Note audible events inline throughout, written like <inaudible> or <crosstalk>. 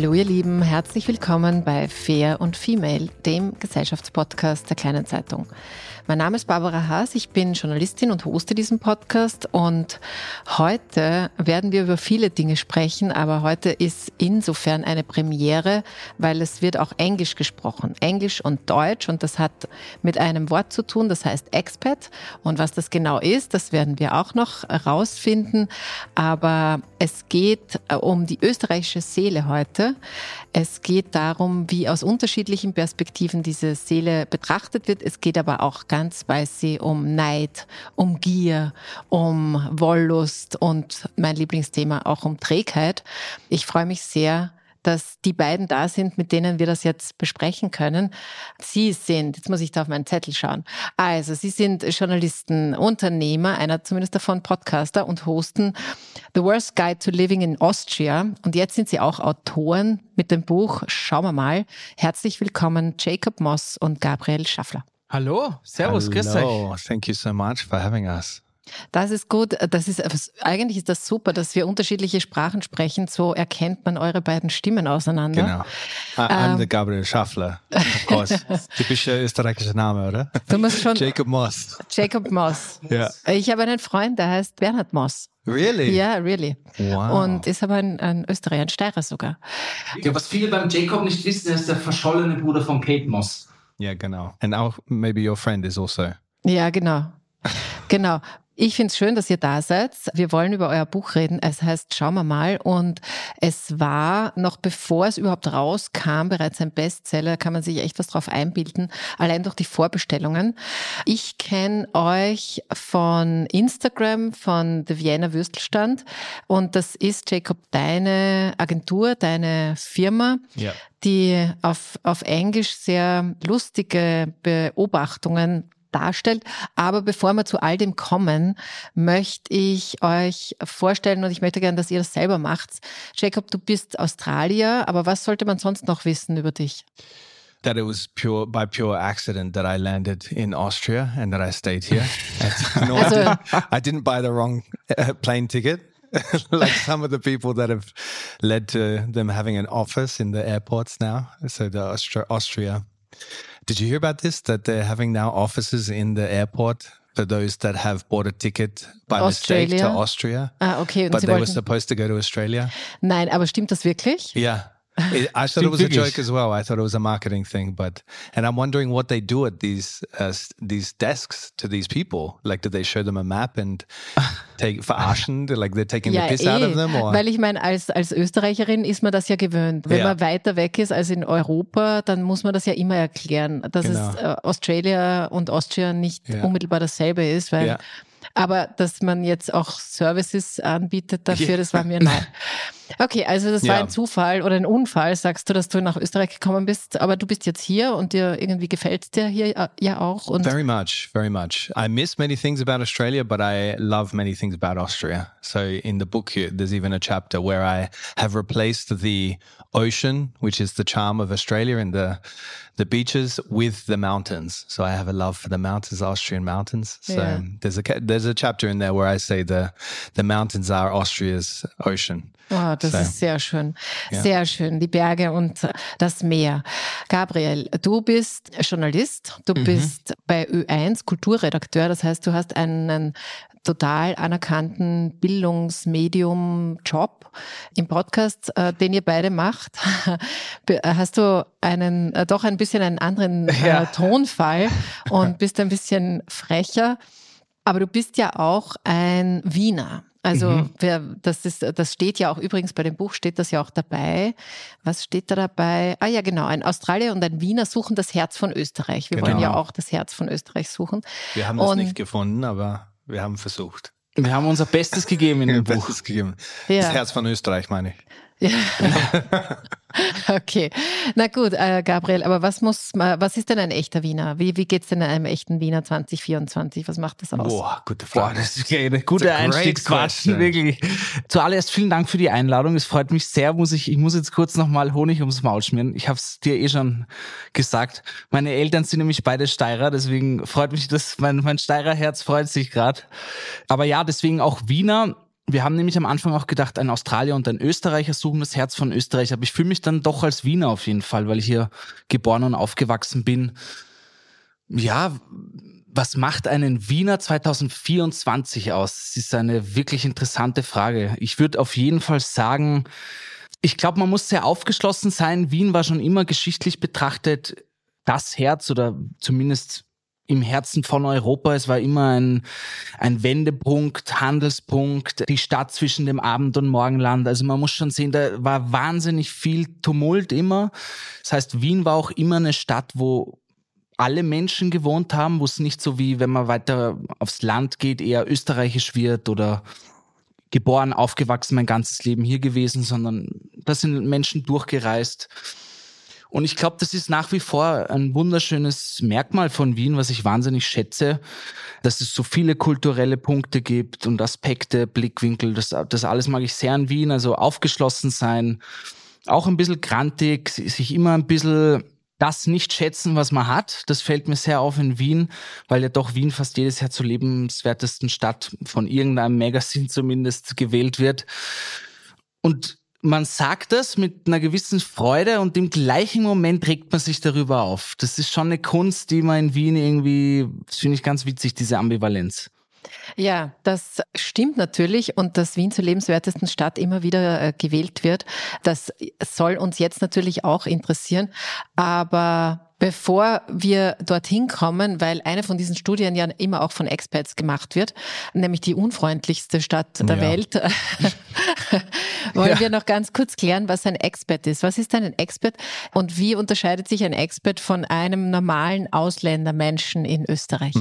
Hallo ihr Lieben, herzlich willkommen bei Fair und Female, dem Gesellschaftspodcast der Kleinen Zeitung. Mein Name ist Barbara Haas, ich bin Journalistin und hoste diesen Podcast und heute werden wir über viele Dinge sprechen, aber heute ist insofern eine Premiere, weil es wird auch Englisch gesprochen, Englisch und Deutsch und das hat mit einem Wort zu tun, das heißt Expat und was das genau ist, das werden wir auch noch herausfinden, aber es geht äh, um die österreichische Seele heute. Es geht darum, wie aus unterschiedlichen Perspektiven diese Seele betrachtet wird. Es geht aber auch ganz ganz weiß sie um Neid, um Gier, um Wollust und mein Lieblingsthema auch um Trägheit. Ich freue mich sehr, dass die beiden da sind, mit denen wir das jetzt besprechen können. Sie sind, jetzt muss ich da auf meinen Zettel schauen. Also, Sie sind Journalisten, Unternehmer, einer zumindest davon Podcaster und hosten The Worst Guide to Living in Austria. Und jetzt sind Sie auch Autoren mit dem Buch Schauen wir mal. Herzlich willkommen, Jacob Moss und Gabriel Schaffler. Hallo, Servus, Hello. grüß euch. Thank you so much for having us. Das ist gut. Das ist, eigentlich ist das super, dass wir unterschiedliche Sprachen sprechen. So erkennt man eure beiden Stimmen auseinander. Genau. I, I'm Ähm. the Gabriel Schaffler, of course. <laughs> Typischer österreichischer Name, oder? Du musst schon Jacob Moss. Jacob Moss. <laughs> Ja. Ich habe einen Freund, der heißt Bernhard Moss. Really? Ja, really. Wow. Und ist aber ein, ein Österreicher, ein Steirer sogar. Ja, was viele beim Jacob nicht wissen, er ist der verschollene Bruder von Kate Moss. Ja, genau. And auch maybe your friend is also. Ja, genau. Genau. Ich finde es schön, dass ihr da seid. Wir wollen über euer Buch reden. Es heißt Schauen wir mal. Und es war, noch bevor es überhaupt rauskam, bereits ein Bestseller. Kann man sich echt was drauf einbilden. Allein durch die Vorbestellungen. Ich kenne euch von Instagram, von The Vienna Würstelstand. Und das ist, Jacob, deine Agentur, deine Firma Ja. die auf, auf Englisch sehr lustige Beobachtungen darstellt. Aber bevor wir zu all dem kommen, möchte ich euch vorstellen und ich möchte gerne, dass ihr das selber macht. Jacob, du bist Australier, aber was sollte man sonst noch wissen über dich? That it was pure by pure accident that I landed in Austria and that I stayed here. no, I, didn't, I didn't buy the wrong uh, plane ticket. <laughs> like some of the people that have led to them having an office in the airports now. So the Austria, Austria. Did you hear about this? That they're having now offices in the airport for those that have bought a ticket by mistake to Austria, Ah, okay. Und but Sie they were supposed to go to Australia. nein, aber stimmt das wirklich? Yeah. It, I thought it was a joke as well. I thought it was a marketing thing, but and I'm wondering what they do at these uh, these desks to these people. Like, do they show them a map and <laughs> take verarschen? Like they're taking the piss out of them, or eh. weil ich meine, als, als Österreicherin ist man das ja gewöhnt. Wenn Ja. man weiter weg ist als in Europa, dann muss man das ja immer erklären, dass Genau. es äh, Australia und Austria nicht Ja. unmittelbar dasselbe ist, weil Ja. Aber dass man jetzt auch Services anbietet dafür, das war mir neu. Okay, also das war Ja. ein Zufall oder ein Unfall, sagst du, dass du nach Österreich gekommen bist, aber du bist jetzt hier und dir irgendwie gefällt dir hier äh, ja auch Very much, very much. I miss many things about Australia, but I love many things about Austria. So in the book, here, there's even a chapter where I have replaced the ocean, which is the charm of Australia, and the the beaches with the mountains. So I have a love for the mountains, Austrian mountains. So Yeah. there's a there's a chapter in there where I say the the mountains are Austria's ocean. Oh, das So. ist sehr schön. Ja. Sehr schön. Die Berge und das Meer. Gabriel, du bist Journalist. Du bist bei Ö1 Kulturredakteur. Das heißt, du hast einen total anerkannten Bildungsmedium-Job im Podcast, äh, den ihr beide macht. <laughs> Be- Hast du einen, äh, doch ein bisschen einen anderen Ja. äh, <laughs> Tonfall und bist ein bisschen frecher. Aber du bist ja auch ein Wiener. Also wer, das, ist, das steht ja auch übrigens bei dem Buch steht das ja auch dabei. Was steht da dabei? Ah ja, genau. Ein Australier und ein Wiener suchen das Herz von Österreich. Wir wollen Genau. ja auch das Herz von Österreich suchen. Wir haben Und- nicht gefunden, aber wir haben versucht. Wir haben unser Bestes gegeben in dem <laughs> Buch. Gegeben. Ja. Das Herz von Österreich, meine ich. Ja. <laughs> okay. Na gut, äh, Gabriel, aber was muss was ist denn ein echter Wiener? Wie, wie geht's denn einem echten Wiener 2024? Was macht das aus? Boah, gute Boah, Frage. das ist eine gute Einstiegsquatschen, wirklich. Zuallererst vielen Dank für die Einladung. Es freut mich sehr, muss ich, ich muss jetzt kurz nochmal Honig ums Maul schmieren. Ich habe es dir eh schon gesagt. Meine Eltern sind nämlich beide Steirer, deswegen freut mich das, mein, mein Steirer Herz freut sich gerade. Aber ja, deswegen auch Wiener. Wir haben nämlich am Anfang auch gedacht, ein Australier und ein Österreicher suchen das Herz von Österreich. Aber ich fühle mich dann doch als Wiener auf jeden Fall, weil ich hier geboren und aufgewachsen bin. Ja, was macht einen Wiener 2024 aus? Das ist eine wirklich interessante Frage. Ich würde auf jeden Fall sagen, ich glaube, man muss sehr aufgeschlossen sein. Wien war schon immer geschichtlich betrachtet das Herz oder zumindest im Herzen von Europa. Es war immer ein, ein Wendepunkt, Handelspunkt, die Stadt zwischen dem Abend- und Morgenland. Also man muss schon sehen, da war wahnsinnig viel Tumult immer. Das heißt, Wien war auch immer eine Stadt, wo alle Menschen gewohnt haben, wo es nicht so wie, wenn man weiter aufs Land geht, eher österreichisch wird oder geboren, aufgewachsen, mein ganzes Leben hier gewesen, sondern da sind Menschen durchgereist. Und ich glaube, das ist nach wie vor ein wunderschönes Merkmal von Wien, was ich wahnsinnig schätze, dass es so viele kulturelle Punkte gibt und Aspekte, Blickwinkel, das, das alles mag ich sehr an Wien, also aufgeschlossen sein, auch ein bisschen grantig, sich immer ein bisschen das nicht schätzen, was man hat. Das fällt mir sehr auf in Wien, weil ja doch Wien fast jedes Jahr zur lebenswertesten Stadt von irgendeinem Magazin zumindest gewählt wird. Und man sagt das mit einer gewissen Freude und im gleichen Moment regt man sich darüber auf. Das ist schon eine Kunst, die man in Wien irgendwie, finde ich ganz witzig, diese Ambivalenz. Ja, das stimmt natürlich und dass Wien zur lebenswertesten Stadt immer wieder äh, gewählt wird, das soll uns jetzt natürlich auch interessieren. Aber bevor wir dorthin kommen, weil eine von diesen Studien ja immer auch von Expats gemacht wird, nämlich die unfreundlichste Stadt der Ja. Welt, <laughs> wollen Ja. wir noch ganz kurz klären, was ein Expat ist. Was ist denn ein Expat und wie unterscheidet sich ein Expat von einem normalen Ausländermenschen in Österreich?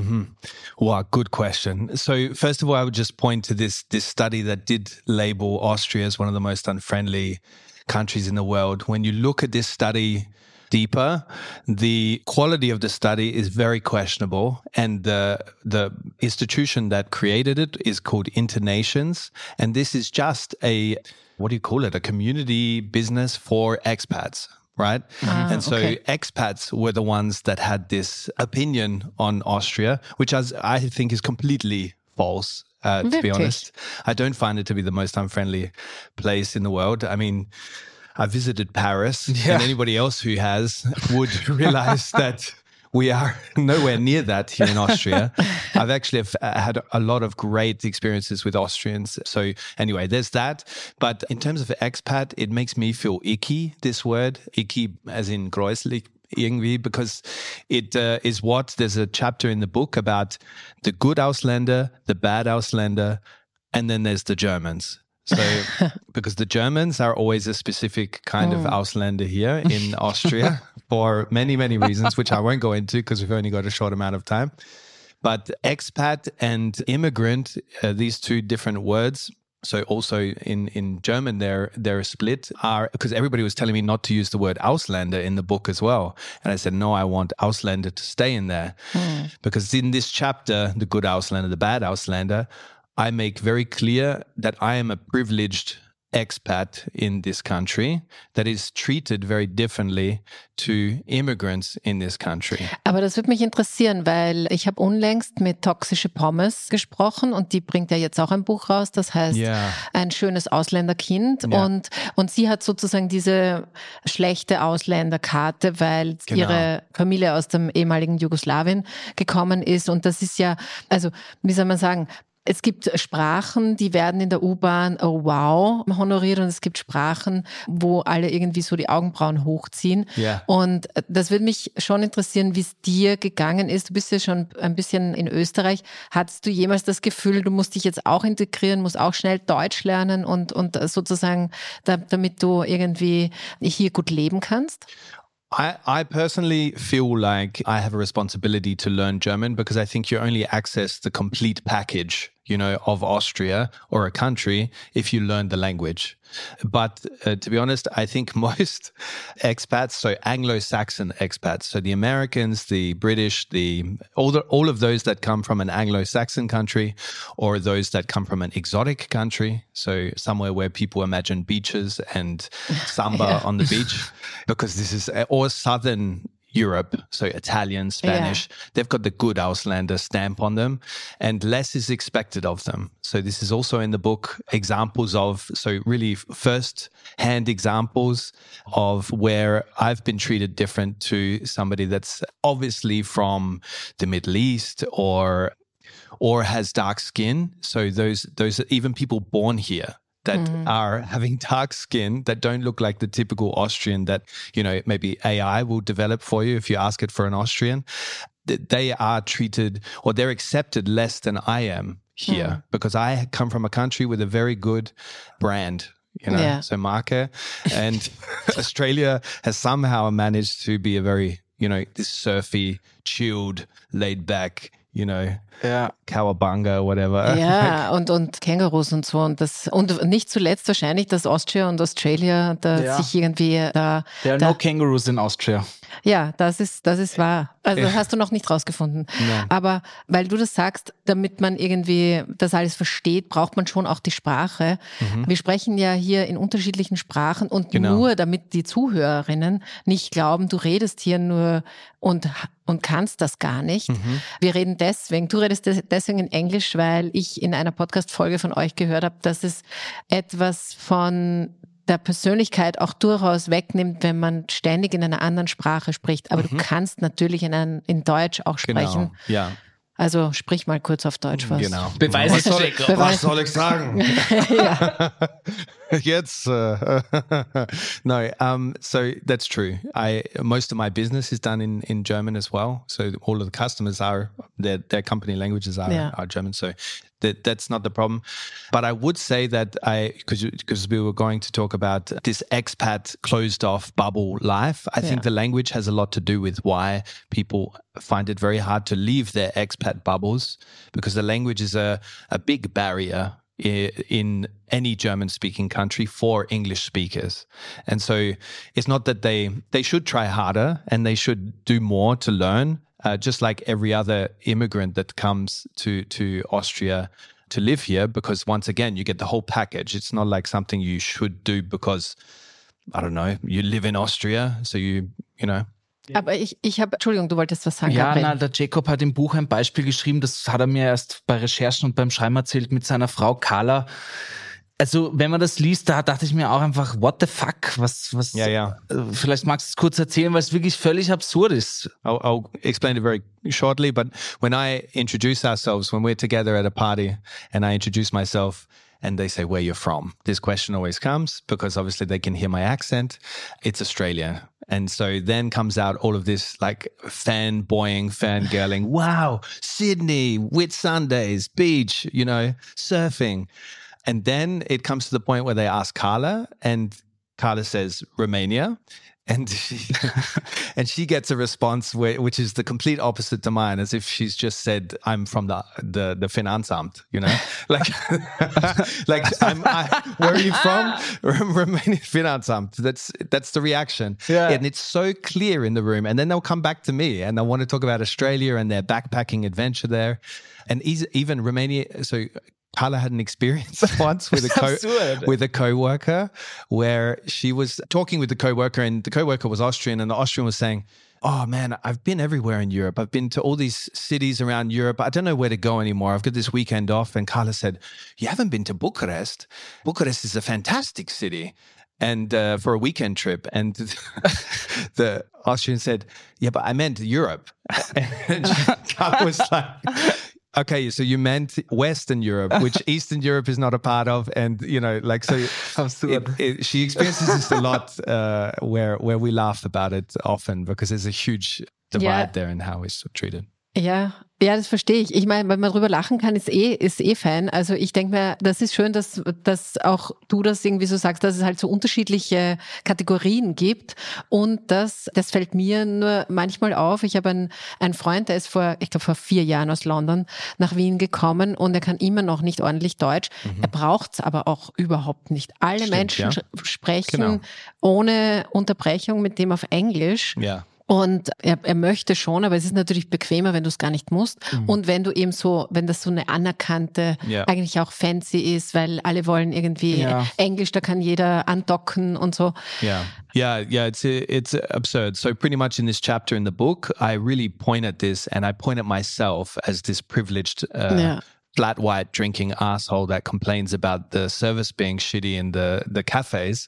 Wow, good question. So first of all, I would just point to this this study that did label Austria as one of the most unfriendly countries in the world. When you look at this study deeper, the quality of the study is very questionable, and the the institution that created it is called Internations, and this is just a what do you call it? A community business for expats. Right. and so okay. expats were the ones that had this opinion on Austria, which as I think is completely false. Uh, to be honest, I don't find it to be the most unfriendly place in the world. I mean, I visited Paris, Yeah. and anybody else who has would <laughs> realize that we are nowhere near that here in Austria. <laughs> I've actually have, uh, had a lot of great experiences with Austrians. So anyway, there's that. But in terms of expat, it makes me feel icky. This word, icky, as in gräuslich. Irgendwie, because it uh, is what there's a chapter in the book about the good Ausländer, the bad Ausländer, and then there's the Germans. So, <laughs> because the Germans are always a specific kind of Ausländer here in <laughs> Austria for many, many reasons, which I won't go into because we've only got a short amount of time. But expat and immigrant, uh, these two different words. So also in, in German, they're they're split. Are because everybody was telling me not to use the word Ausländer in the book as well, and I said no, I want Ausländer to stay in there because in this chapter, the good Ausländer, the bad Ausländer, I make very clear that I am a privileged expat in this country that is treated very differently to immigrants in this country. Aber das würde mich interessieren, weil ich habe unlängst mit Toxische Pommes gesprochen und die bringt ja jetzt auch ein Buch raus, das heißt Ja. ein schönes Ausländerkind Ja. und und sie hat sozusagen diese schlechte Ausländerkarte, weil Genau. ihre Familie aus dem ehemaligen Jugoslawien gekommen ist und das ist ja also wie soll man sagen es gibt Sprachen, die werden in der U-Bahn oh wow honoriert und es gibt Sprachen, wo alle irgendwie so die Augenbrauen hochziehen. Ja. Und das würde mich schon interessieren, wie es dir gegangen ist. Du bist ja schon ein bisschen in Österreich. Hattest du jemals das Gefühl, du musst dich jetzt auch integrieren, musst auch schnell Deutsch lernen und, und sozusagen, da, damit du irgendwie hier gut leben kannst? I, I personally feel like I have a responsibility to learn German because I think you only access the complete package, you know, of Austria or a country if you learn the language. But uh, to be honest, I think <laughs> most expats, so Anglo-Saxon expats, so the Americans, the British, the all the all of those that come from an Anglo-Saxon country or those that come from an exotic country, so somewhere where people imagine beaches and <laughs> samba on the <laughs> beach, because this is or southern Europe, so Italian, Spanish, they've got the good Auslander stamp on them, and less is expected of them. So this is also in the book examples of so really first hand examples of where I've been treated different to somebody that's obviously from the Middle East or or has dark skin. So those those even people born here that mm-hmm. are having dark skin that don't look like the typical Austrian that you know maybe AI will develop for you if you ask it for an Austrian. Th- They are treated or they're accepted less than I am here hmm. because I come from a country with a very good brand. You know, Yeah. so Marke eh, and <laughs> Australia has somehow managed to be a very, you know, this surfy, chilled, laid back, you know, Ja. cowabunga, whatever. Ja, <laughs> und, und Kängurus und so. Und, das, und nicht zuletzt wahrscheinlich, dass Austria und Australia da Ja. sich irgendwie da. There are da no kangaroos in Austria. Ja, das ist, das ist wahr. Also das hast du noch nicht rausgefunden. Aber weil du das sagst, damit man irgendwie das alles versteht, braucht man schon auch die Sprache. Wir sprechen ja hier in unterschiedlichen Sprachen und Genau. nur damit die Zuhörerinnen nicht glauben, du redest hier nur und, und kannst das gar nicht. Wir reden deswegen, du redest des- deswegen in Englisch, weil ich in einer Podcast-Folge von euch gehört habe, dass es etwas von der Persönlichkeit auch durchaus wegnimmt, wenn man ständig in einer anderen Sprache spricht. Aber du kannst natürlich in, ein, in Deutsch auch Genau. sprechen. Ja, Also sprich mal kurz auf Deutsch was. genau. Beweis was es, soll. Beweis- was soll ich sagen? <laughs> <laughs> Jetzt, uh, <laughs> no. Um, so that's true. I most of my business is done in, in German as well. So all of the customers are their their company languages are, Yeah. are German. So that that's not the problem. But I would say that I because because we were going to talk about this expat closed off bubble life. I Yeah. think the language has a lot to do with why people find it very hard to leave their expat bubbles because the language is a a big barrier in any German speaking country for English speakers. And so it's not that they they should try harder and they should do more to learn, uh, just like every other immigrant that comes to to Austria to live here because once again you get the whole package. It's not like something you should do because I don't know, you live in Austria, so you, you know, Aber ich, ich habe, Entschuldigung, du wolltest was sagen, Ja, na, der Jacob hat im Buch ein Beispiel geschrieben, das hat er mir erst bei Recherchen und beim Schreiben erzählt mit seiner Frau Carla. Also, wenn man das liest, da dachte ich mir auch einfach, what the fuck? Was, was? Ja, ja. Äh, Vielleicht magst du es kurz erzählen, weil es wirklich völlig absurd ist. I'll, I'll explain it very shortly. But when I introduce ourselves, when we're together at a party and I introduce myself and they say where you're from, this question always comes because obviously they can hear my accent. It's Australia. And so then comes out all of this like fanboying, fangirling. <laughs> Wow, Sydney, Whit Sundays, beach, you know, surfing. And then it comes to the point where they ask Carla and Carla says Romania. and she <laughs> and she gets a response where, which is the complete opposite to mine, as if she's just said, "I'm from the the the Finanzamt," you know, <laughs> like <laughs> like I'm. I, where are you from? Romanian Finanzamt. That's that's the reaction. Yeah. and it's so clear in the room. And then they'll come back to me and they'll want to talk about Australia and their backpacking adventure there, and even Romania. So Carla had an experience <laughs> once with a co- with a coworker where she was talking with the coworker and the coworker was Austrian and the Austrian was saying, "Oh man, I've been everywhere in Europe. I've been to all these cities around Europe. I don't know where to go anymore. I've got this weekend off." And Carla said, "You haven't been to Bucharest? Bucharest is a fantastic city." And uh, for a weekend trip, and <laughs> the Austrian said, "Yeah, but I meant Europe." <laughs> And Carla was like, Okay, so you meant Western Europe, which <laughs> Eastern Europe is not a part of, and you know, like so. <laughs> It, it, she experiences this a lot, uh, where where we laugh about it often because there's a huge divide Yeah. there in how it's treated. Ja, ja, das verstehe ich. Ich meine, wenn man drüber lachen kann, ist eh, ist eh fein. Also ich denke mir, das ist schön, dass, dass auch du das irgendwie so sagst, dass es halt so unterschiedliche Kategorien gibt. Und das, das fällt mir nur manchmal auf. Ich habe einen, einen Freund, der ist vor, ich glaube, vor vier Jahren aus London nach Wien gekommen und er kann immer noch nicht ordentlich Deutsch. Er braucht es aber auch überhaupt nicht. Alle Stimmt, Menschen ja. sprechen Genau. ohne Unterbrechung mit dem auf Englisch. Ja. Und er, er möchte schon, aber es ist natürlich bequemer, wenn du es gar nicht musst. Und wenn du eben so, wenn das so eine anerkannte, Ja. eigentlich auch fancy ist, weil alle wollen irgendwie Ja. Englisch, da kann jeder andocken und so. Yeah, yeah, yeah. It's it's absurd. So pretty much in this chapter in the book, I really point at this, and I point at myself as this privileged. Uh, Yeah. Flat white drinking asshole that complains about the service being shitty in the the cafes,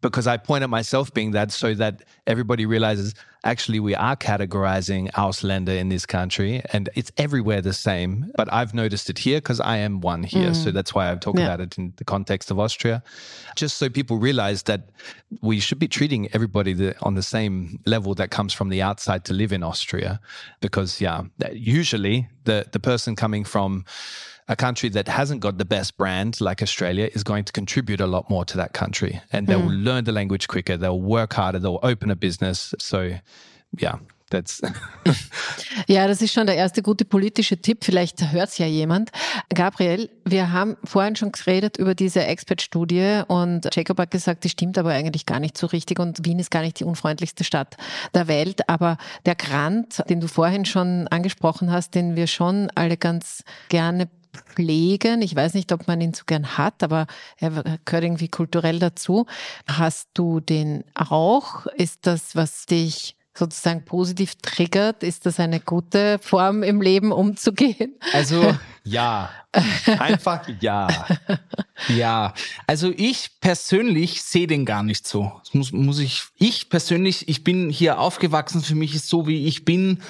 because I point at myself being that, so that everybody realizes actually we are categorizing Ausländer in this country, and it's everywhere the same. But I've noticed it here because I am one here, so mm. that's why I talk Yeah. about it in the context of Austria, just so people realize that we should be treating everybody the, on the same level that comes from the outside to live in Austria, because yeah, usually the the person coming from a country that hasn't got the best brand like Australia is going to contribute a lot more to that country and they will learn the language quicker, they'll work harder, they'll open a business. So, yeah, that's <laughs> Ja, das ist schon der erste gute politische Tipp. Vielleicht hört's ja jemand. Gabriel, wir haben vorhin schon geredet über diese Expert-Studie und Jacob hat gesagt, die stimmt aber eigentlich gar nicht so richtig und Wien ist gar nicht die unfreundlichste Stadt der Welt. Aber der Grant, den du vorhin schon angesprochen hast, den wir schon alle ganz gerne pflegen. Ich weiß nicht, ob man ihn so gern hat, aber er gehört irgendwie kulturell dazu. Hast du den auch? Ist das, was dich sozusagen positiv triggert? Ist das eine gute Form im Leben umzugehen? Also <laughs> ja. Einfach ja. Ja, also ich persönlich sehe den gar nicht so. Das muss, muss ich, ich persönlich, ich bin hier aufgewachsen, für mich ist so, wie ich bin,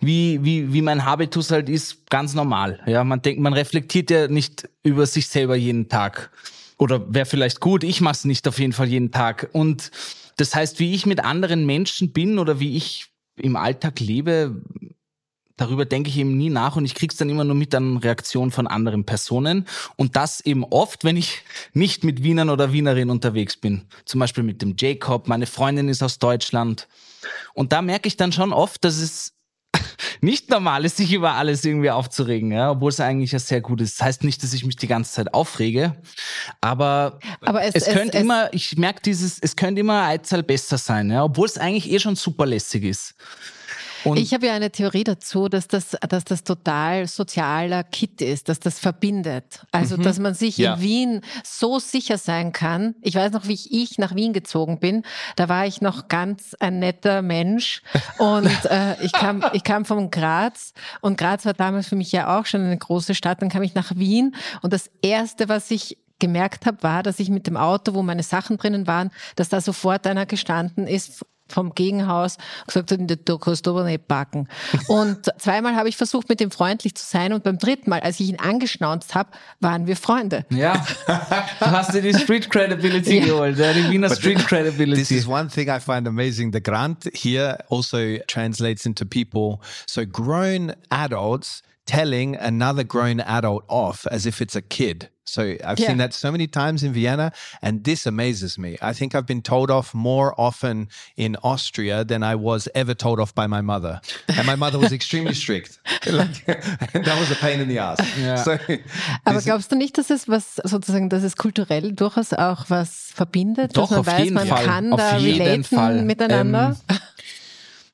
wie, wie, wie mein Habitus halt ist, ganz normal. Ja, man denkt, man reflektiert ja nicht über sich selber jeden Tag. Oder wäre vielleicht gut, ich mache es nicht auf jeden Fall jeden Tag. Und das heißt, wie ich mit anderen Menschen bin oder wie ich im Alltag lebe, darüber denke ich eben nie nach und ich krieg's dann immer nur mit an Reaktionen von anderen Personen. Und das eben oft, wenn ich nicht mit Wienern oder Wienerinnen unterwegs bin. Zum Beispiel mit dem Jacob, meine Freundin ist aus Deutschland. Und da merke ich dann schon oft, dass es nicht normal ist, sich über alles irgendwie aufzuregen, ja, obwohl es eigentlich ja sehr gut ist. Das heißt nicht, dass ich mich die ganze Zeit aufrege, aber, Aber es- es, es- könnte es- immer, ich merke dieses, es könnte immer ein Einzahl besser sein, ja, obwohl es eigentlich eh schon super lässig ist. Und Ich habe ja eine Theorie dazu, dass das, dass das total sozialer Kit ist, dass das verbindet. Also, dass man sich Ja. in Wien so sicher sein kann. Ich weiß noch, wie ich, ich nach Wien gezogen bin. Da war ich noch ganz ein netter Mensch und <laughs> äh, ich kam, ich kam vom Graz und Graz war damals für mich ja auch schon eine große Stadt. Dann kam ich nach Wien und das erste, was ich gemerkt habe, war, dass ich mit dem Auto, wo meine Sachen drinnen waren, dass da sofort einer gestanden ist vom Gegenhaus gesagt hat, du kannst aber nicht packen. <laughs> Und zweimal habe ich versucht, mit dem freundlich zu sein und beim dritten Mal, als ich ihn angeschnauzt habe, waren wir Freunde. Ja, <laughs> du hast dir die Street Credibility geholt, ja, die Wiener Street Credibility. This is one thing I find amazing. The grant here also translates into people, so grown adults telling another grown adult off as if it's a kid. So I've Yeah. seen that so many times in Vienna, and this amazes me. I think I've been told off more often in Austria than I was ever told off by my mother. And my mother was extremely strict. <laughs> Like, <laughs> that was a pain in the ass. Yeah. So, Aber this- glaubst du nicht, dass es was sozusagen, dass es kulturell durchaus auch was verbindet, Doch, dass man auf weiß, jeden man Fall. kann Auf da relaten Fall. Ähm, miteinander?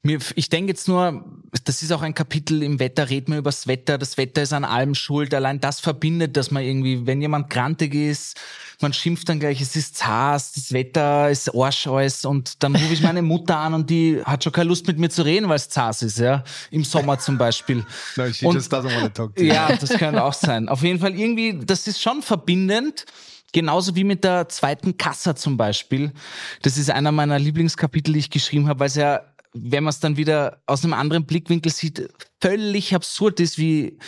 Mir, ich denke jetzt nur, das ist auch ein Kapitel im Wetter, reden wir über das Wetter. Das Wetter ist an allem schuld. Allein das verbindet, dass man irgendwie, wenn jemand grantig ist, man schimpft dann gleich, es ist zars, das Wetter ist Arsch alles und dann rufe ich meine Mutter an und die hat schon keine Lust mit mir zu reden, weil es zars ist, ja. Im Sommer <laughs> zum Beispiel. no, she Und- just doesn't want to talk to you. Ja, das könnte auch sein. Auf jeden Fall irgendwie, das ist schon verbindend. Genauso wie mit der zweiten Kassa zum Beispiel. Das ist einer meiner Lieblingskapitel, die ich geschrieben habe, weil es ja, wenn man es dann wieder aus einem anderen Blickwinkel sieht, völlig absurd ist, wie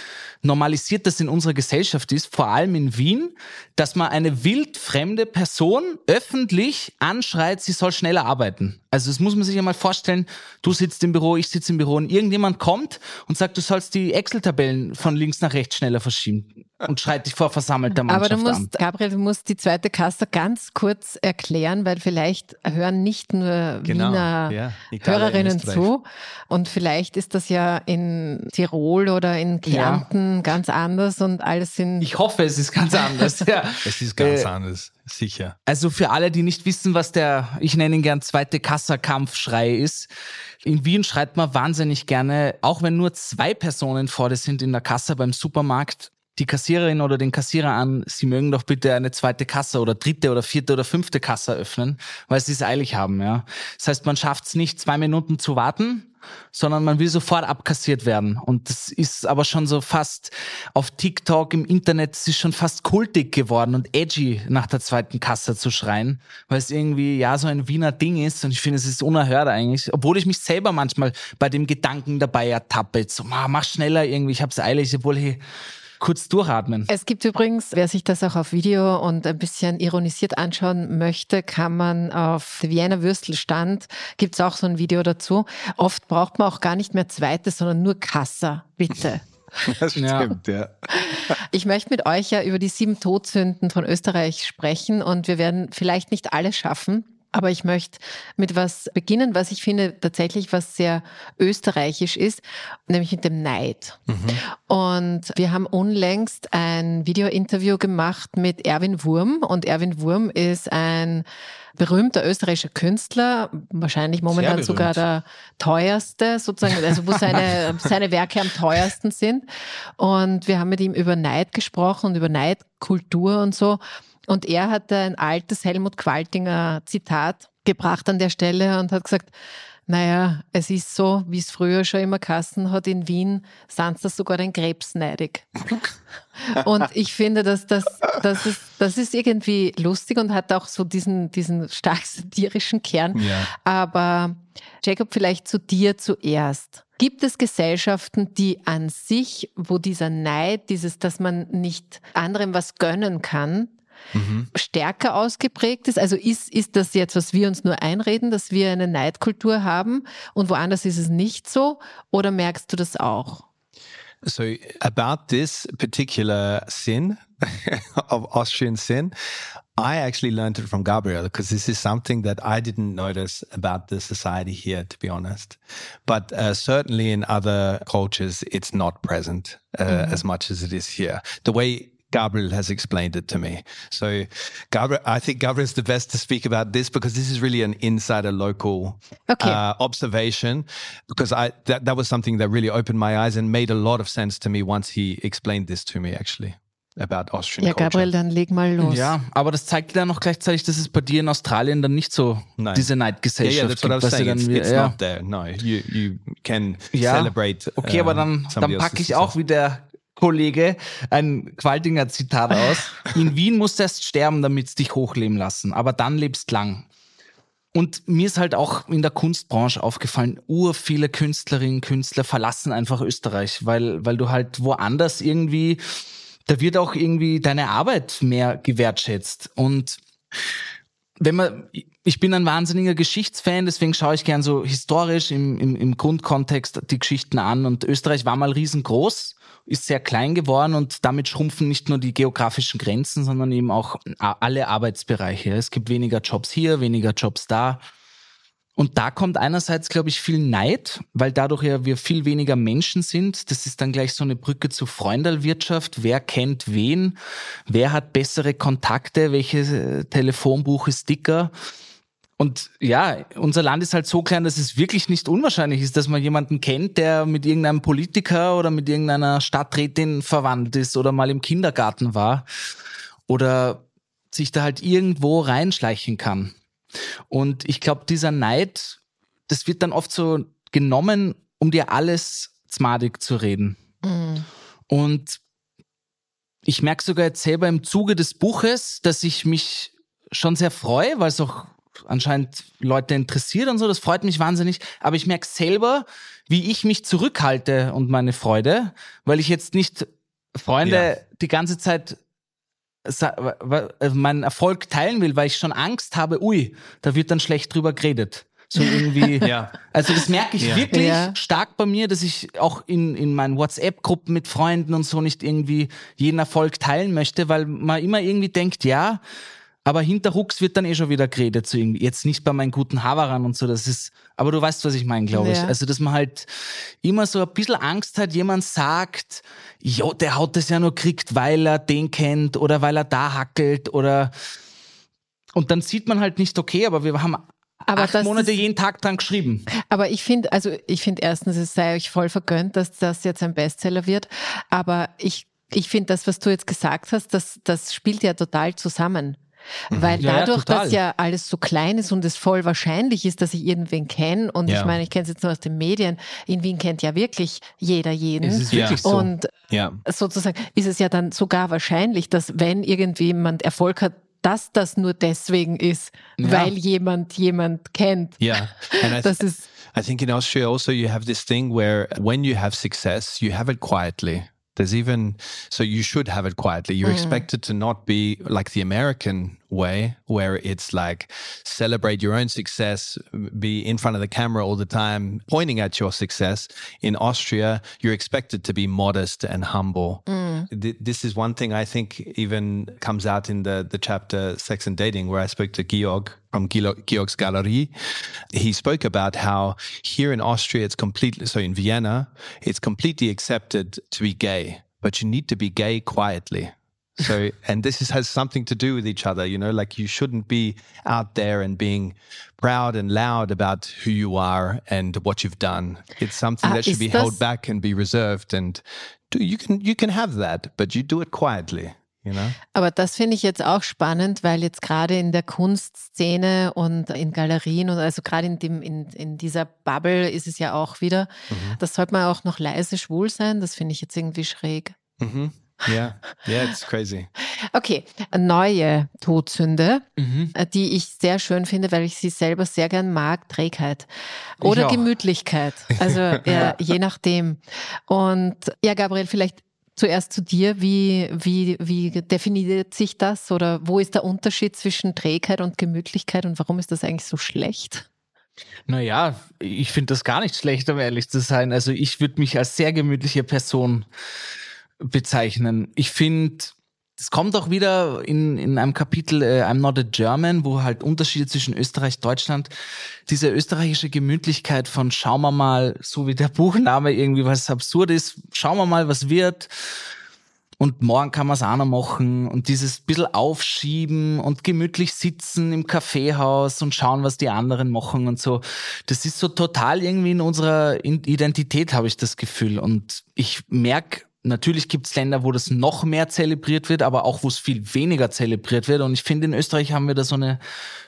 normalisiert das in unserer Gesellschaft ist, vor allem in Wien, dass man eine wildfremde Person öffentlich anschreit, sie soll schneller arbeiten. Also das muss man sich ja mal vorstellen, du sitzt im Büro, ich sitze im Büro und irgendjemand kommt und sagt, du sollst die Excel-Tabellen von links nach rechts schneller verschieben und schreit dich vor versammelter Aber Mannschaft du an. musst, Gabriel, du musst die zweite Kasse ganz kurz erklären, weil vielleicht hören nicht nur Genau, Wiener ja. Hörerinnen zu. Und vielleicht ist das ja in Tirol oder in Kärnten ganz anders und alles sind. Ich hoffe, es ist ganz anders. <laughs> ja. Es ist ganz Äh, anders, sicher. Also für alle, die nicht wissen, was der, ich nenne ihn gern zweite Kassakampfschrei ist. In Wien schreit man wahnsinnig gerne, auch wenn nur zwei Personen vor dir sind in der Kasse beim Supermarkt, die Kassiererin oder den Kassierer an, sie mögen doch bitte eine zweite Kasse oder dritte oder vierte oder fünfte Kasse öffnen, weil sie es eilig haben, ja. Das heißt, man schafft es nicht, zwei Minuten zu warten, sondern man will sofort abkassiert werden. Und das ist aber schon so fast auf TikTok, im Internet, es ist schon fast kultig geworden und edgy nach der zweiten Kasse zu schreien, weil es irgendwie ja so ein Wiener Ding ist und ich finde, es ist unerhört eigentlich, obwohl ich mich selber manchmal bei dem Gedanken dabei ertappe, so, "Ma, mach schneller irgendwie, ich hab's eilig, obwohl ich kurz durchatmen. Es gibt übrigens, wer sich das auch auf Video und ein bisschen ironisiert anschauen möchte, kann man auf der Wiener Würstelstand, gibt's auch so ein Video dazu. Oft braucht man auch gar nicht mehr zweites, sondern nur Kassa, bitte. <laughs> Das Ja. stimmt, ja. Ich möchte mit euch ja über die sieben Todsünden von Österreich sprechen und wir werden vielleicht nicht alles schaffen. Aber ich möchte mit was beginnen, was ich finde tatsächlich was sehr österreichisch ist, nämlich mit dem Neid. Und wir haben unlängst ein Videointerview gemacht mit Erwin Wurm und Erwin Wurm ist ein berühmter österreichischer Künstler, wahrscheinlich momentan sogar der teuerste, sozusagen, also wo seine, <laughs> seine Werke am teuersten sind. Und wir haben mit ihm über Neid gesprochen und über Neidkultur und so. Und er hat ein altes Helmut Qualtinger Zitat gebracht an der Stelle und hat gesagt, naja, es ist so, wie es früher schon immer Kassen hat in Wien, sind das sogar ein Krebs neidig. <laughs> Und ich finde, dass das, das, ist, das ist irgendwie lustig und hat auch so diesen, diesen stark satirischen Kern. Ja. Aber Jacob, vielleicht zu dir zuerst. Gibt es Gesellschaften, die an sich, wo dieser Neid, dieses, dass man nicht anderem was gönnen kann, stärker ausgeprägt ist? Also ist, ist das jetzt, was wir uns nur einreden, dass wir eine Neidkultur haben und woanders ist es nicht so? Oder merkst du das auch? So, about this particular sin <laughs> of Austrian sin, I actually learned it from Gabriel because this is something that I didn't notice about the society here, to be honest. But uh, certainly in other cultures, it's not present uh, as much as it is here. The way Gabriel has explained it to me. So, Gabriel, I think Gabriel's the best to speak about this because this is really an insider local Okay. uh, observation. Because I that, that was something that really opened my eyes and made a lot of sense to me once he explained this to me actually about Austrian Ja, culture. Gabriel, dann leg mal los. Ja, aber das zeigt dann noch gleichzeitig, dass es bei dir in Australien dann nicht so Nein. diese Yeah, Neidgesellschaft yeah, that's what I gibt. was saying. dann It's, it's ja. not there. No, you you can Ja, celebrate. Okay, aber uh, dann, somebody dann packe else's ich auch success. Kollege ein Qualtinger Zitat aus. <laughs> In Wien musst du erst sterben, damit es dich hochleben lassen, aber dann lebst lang. Und mir ist halt auch in der Kunstbranche aufgefallen, ur viele Künstlerinnen, Künstler verlassen einfach Österreich, weil, weil du halt woanders irgendwie, da wird auch irgendwie deine Arbeit mehr gewertschätzt. Und wenn man, ich bin ein wahnsinniger Geschichtsfan, deswegen schaue ich gern so historisch im, im, im Grundkontext die Geschichten an. Und Österreich war mal riesengroß. Ist sehr klein geworden und damit schrumpfen nicht nur die geografischen Grenzen, sondern eben auch alle Arbeitsbereiche. Es gibt weniger Jobs hier, weniger Jobs da. Und da kommt einerseits, glaube ich, viel Neid, weil dadurch ja wir viel weniger Menschen sind. Das ist dann gleich so eine Brücke zur Freundalwirtschaft. Wer kennt wen? Wer hat bessere Kontakte? Welche äh, Telefonbuche, Sticker? Und ja, unser Land ist halt so klein, dass es wirklich nicht unwahrscheinlich ist, dass man jemanden kennt, der mit irgendeinem Politiker oder mit irgendeiner Stadträtin verwandt ist oder mal im Kindergarten war oder sich da halt irgendwo reinschleichen kann. Und ich glaube, dieser Neid, das wird dann oft so genommen, um dir alles zmadig zu reden. Mhm. Und ich merke sogar jetzt selber im Zuge des Buches, dass ich mich schon sehr freue, weil es auch anscheinend Leute interessiert und so. Das freut mich wahnsinnig. Aber ich merke selber, wie ich mich zurückhalte und meine Freude, weil ich jetzt nicht Freunde ja. die ganze Zeit äh, meinen Erfolg teilen will, weil ich schon Angst habe, ui, da wird dann schlecht drüber geredet. So <laughs> irgendwie. ja. Also das merke ich ja. wirklich ja. stark bei mir, dass ich auch in, in meinen WhatsApp-Gruppen mit Freunden und so nicht irgendwie jeden Erfolg teilen möchte, weil man immer irgendwie denkt, ja, aber hinterrucks wird dann eh schon wieder geredet. So irgendwie. Jetzt nicht bei meinen guten Havaran und so, das ist, aber du weißt, was ich meine, glaube ich. Also, dass man halt immer so ein bisschen Angst hat, jemand sagt, jo, der hat das ja nur kriegt, weil er den kennt oder weil er da hackelt oder, und dann sieht man halt nicht, okay, aber wir haben aber acht Monate ist, jeden Tag dran geschrieben. Aber ich finde, also ich finde erstens, es sei euch voll vergönnt, dass das jetzt ein Bestseller wird. Aber ich, ich finde, das, was du jetzt gesagt hast, das, das spielt ja total zusammen. Mhm. Weil ja, dadurch, ja, dass ja alles so klein ist und es voll wahrscheinlich ist, dass ich irgendwen kenne, und ja. ich meine, ich kenne es jetzt nur aus den Medien, in Wien kennt ja wirklich jeder jeden. Es ist wirklich so. Und sozusagen ist es ja dann sogar wahrscheinlich, dass wenn irgendjemand Erfolg hat, dass das nur deswegen ist, weil jemand jemand kennt. Ja, <laughs> yeah. das ist. I think in Austria also you have this thing where when you have success, you have it quietly. There's even so you should have it quietly. You're mm. expected to not be like the American way, where it's like celebrate your own success, be in front of the camera all the time, pointing at your success. In Austria, you're expected to be modest and humble. Mm. This is one thing I think even comes out in the the chapter Sex and Dating, where I spoke to Georg from Georg's Gallery. He spoke about how here in Austria, it's completely, so in Vienna, it's completely accepted to be gay, but you need to be gay quietly. So, <laughs> and this is, has something to do with each other, you know, like you shouldn't be out there and being proud and loud about who you are and what you've done. It's something uh, that should be held back and be reserved. And do, you can, you can have that, but you do it quietly. You know? Aber das finde ich jetzt auch spannend, weil jetzt gerade in der Kunstszene und in Galerien und also gerade in, dem, in, in dieser Bubble ist es ja auch wieder, mhm. das sollte man auch noch leise schwul sein. Das finde ich jetzt irgendwie schräg. Mhm. Ja, yeah, it's crazy. Okay, neue Todsünde, mhm. Äh, die ich sehr schön finde, weil ich sie selber sehr gern mag, Trägheit oder Gemütlichkeit. Also <laughs> ja, je nachdem. Und ja, Gabriel, vielleicht zuerst zu dir. Wie, wie, wie definiert sich das oder wo ist der Unterschied zwischen Trägheit und Gemütlichkeit und warum ist das eigentlich so schlecht? Naja, ich finde das gar nicht schlecht, um ehrlich zu sein. Also ich würde mich als sehr gemütliche Person bezeichnen. Ich finde, es kommt auch wieder in, in einem Kapitel äh, I'm Not a German, wo halt Unterschiede zwischen Österreich und Deutschland, diese österreichische Gemütlichkeit von schauen wir mal, so wie der <laughs> Buchname irgendwie was absurd ist, schauen wir mal, was wird. Und morgen kann man es auch noch machen und dieses bisschen aufschieben und gemütlich sitzen im Kaffeehaus und schauen, was die anderen machen und so. Das ist so total irgendwie in unserer Identität, habe ich das Gefühl. Und ich merke Natürlich gibt es Länder, wo das noch mehr zelebriert wird, aber auch wo es viel weniger zelebriert wird. Und ich finde, in Österreich haben wir da so eine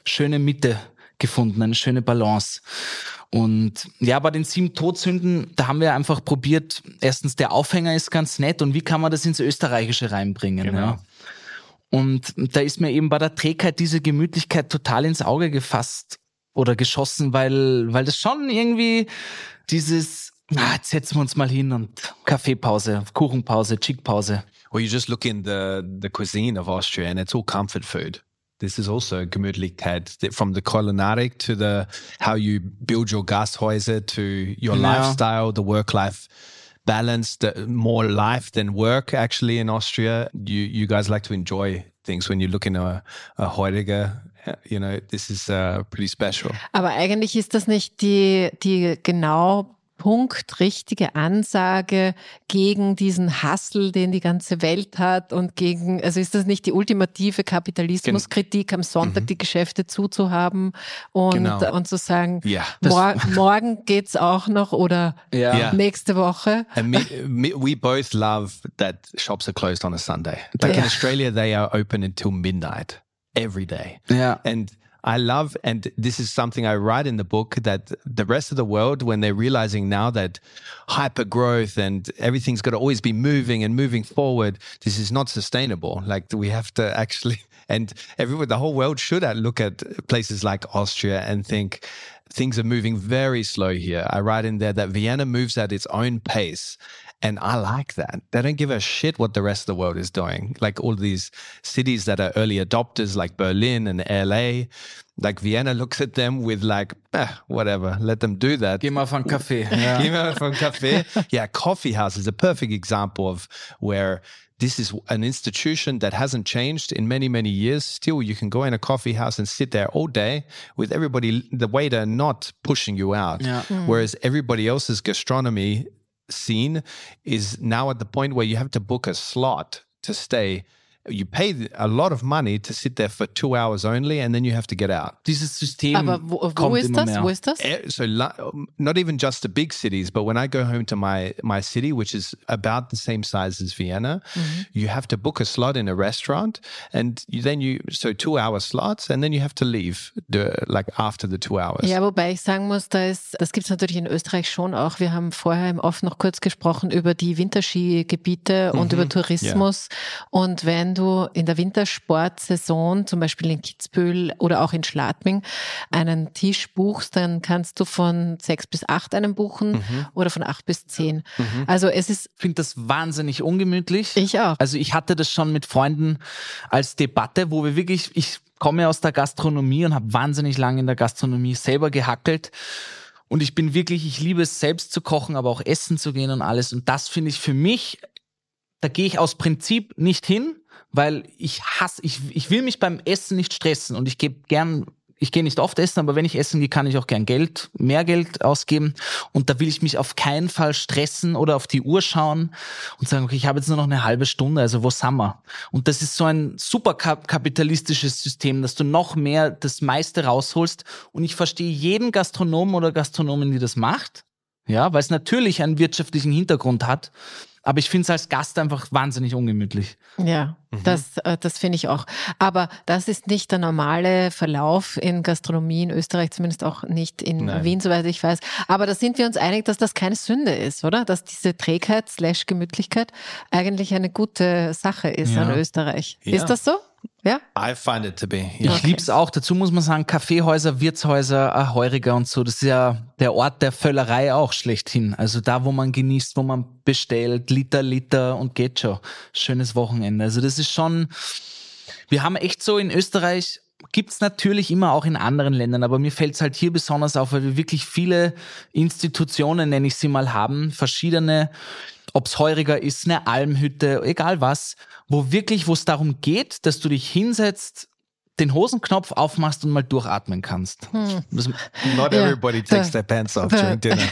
schöne Mitte gefunden, eine schöne Balance. Und ja, bei den sieben Todsünden, da haben wir einfach probiert, erstens, der Aufhänger ist ganz nett und wie kann man das ins Österreichische reinbringen? Genau. Ja? Und da ist mir eben bei der Trägheit diese Gemütlichkeit total ins Auge gefasst oder geschossen, weil, weil das schon irgendwie dieses Ah, jetzt setzen wir uns mal hin und Kaffeepause, Kuchenpause, Chickpause. Or you just look in the, the cuisine of Austria and it's all comfort food. This is also Gemütlichkeit from the Kulinarik to the how you build your Gasthäuser to your ja. lifestyle, the work-life balanced, uh, more life than work. Actually, in Austria, you you guys like to enjoy things when you look in a, a Heuriger. You know, this is uh, pretty special. Aber eigentlich ist das nicht die, die genau Punkt, richtige Ansage gegen diesen Hassel, den die ganze Welt hat und gegen, also ist das nicht die ultimative Kapitalismuskritik, am Sonntag mhm. die Geschäfte zuzuhaben und, genau. und zu sagen, ja, mor morgen geht's auch noch oder ja. nächste Woche. Me, me, we both love that shops are closed on a Sunday. Like yeah. in Australia, they are open until midnight every day. Yeah. And I love, and this is something I write in the book that the rest of the world, when they're realizing now that hyper growth and everything's got to always be moving and moving forward, this is not sustainable. Like we have to actually, <laughs> and everyone, the whole world should look at places like Austria and think, things are moving very slow here. I write in there that Vienna moves at its own pace and I like that. They don't give a shit what the rest of the world is doing. Like all these cities that are early adopters, like Berlin and LA, like Vienna looks at them with like, eh, whatever, let them do that. Geh mal von Kaffee. <laughs> Yeah. Geh mal von Kaffee. yeah, coffee house is a perfect example of where this is an institution that hasn't changed in many, many years. Still, you can go in a coffee house and sit there all day with everybody, the waiter not pushing you out. Yeah. Mm. Whereas everybody else's gastronomy scene is now at the point where you have to book a slot to stay you pay a lot of money to sit there for two hours only and then you have to get out. Dieses System Aber wo, wo ist das? Wo ist das? So not even just the big cities, but when I go home to my my city, which is about the same size as Vienna, mhm. you have to book a slot in a restaurant and you, then you so two hour slots and then you have to leave the, like after the two hours. Ja, wobei ich sagen muss, da ist, das gibt es natürlich in Österreich schon auch. Wir haben vorher im Off noch kurz gesprochen über die Winterskigebiete und mhm. über Tourismus yeah. und wenn wenn du in der Wintersportsaison, zum Beispiel in Kitzbühel oder auch in Schladming, einen Tisch buchst, dann kannst du von sechs bis acht einen buchen mhm. oder von acht bis zehn. Mhm. Also es ist. Ich finde das wahnsinnig ungemütlich. Ich auch. Also ich hatte das schon mit Freunden als Debatte, wo wir wirklich, ich komme aus der Gastronomie und habe wahnsinnig lange in der Gastronomie selber gehackelt. Und ich bin wirklich, ich liebe es selbst zu kochen, aber auch essen zu gehen und alles. Und das finde ich für mich, da gehe ich aus Prinzip nicht hin, weil ich hasse, ich, ich will mich beim Essen nicht stressen und ich gebe gern ich gehe nicht oft essen, aber wenn ich essen gehe, kann ich auch gern Geld, mehr Geld ausgeben. Und da will ich mich auf keinen Fall stressen oder auf die Uhr schauen und sagen, okay, ich habe jetzt nur noch eine halbe Stunde, also wo sind wir? Und das ist so ein super kapitalistisches System, dass du noch mehr das meiste rausholst. Und ich verstehe jeden Gastronomen oder Gastronomen, die das macht. Ja, weil es natürlich einen wirtschaftlichen Hintergrund hat. Aber ich finde es als Gast einfach wahnsinnig ungemütlich. Ja, mhm. das, äh, das finde ich auch. Aber das ist nicht der normale Verlauf in Gastronomie in Österreich, zumindest auch nicht in Nein. Wien, soweit ich weiß. Aber da sind wir uns einig, dass das keine Sünde ist, oder? Dass diese Trägheit slash Gemütlichkeit eigentlich eine gute Sache ist ja. an Österreich. Ja. Ist das so? Ja? I find it to be. Yeah. Ich okay. liebe es auch. Dazu muss man sagen, Kaffeehäuser, Wirtshäuser, Heuriger und so. Das ist ja der Ort der Völlerei auch schlechthin. Also da, wo man genießt, wo man bestellt, Liter, Liter und geht schon. Schönes Wochenende. Also das ist schon, wir haben echt so in Österreich, gibt's natürlich immer auch in anderen Ländern, aber mir fällt's halt hier besonders auf, weil wir wirklich viele Institutionen, nenne ich sie mal, haben, verschiedene ob's Heuriger ist, eine Almhütte, egal was, wo wirklich, wo es darum geht, dass du dich hinsetzt, den Hosenknopf aufmachst und mal durchatmen kannst. Hm. Not everybody takes their pants off during <laughs> dinner.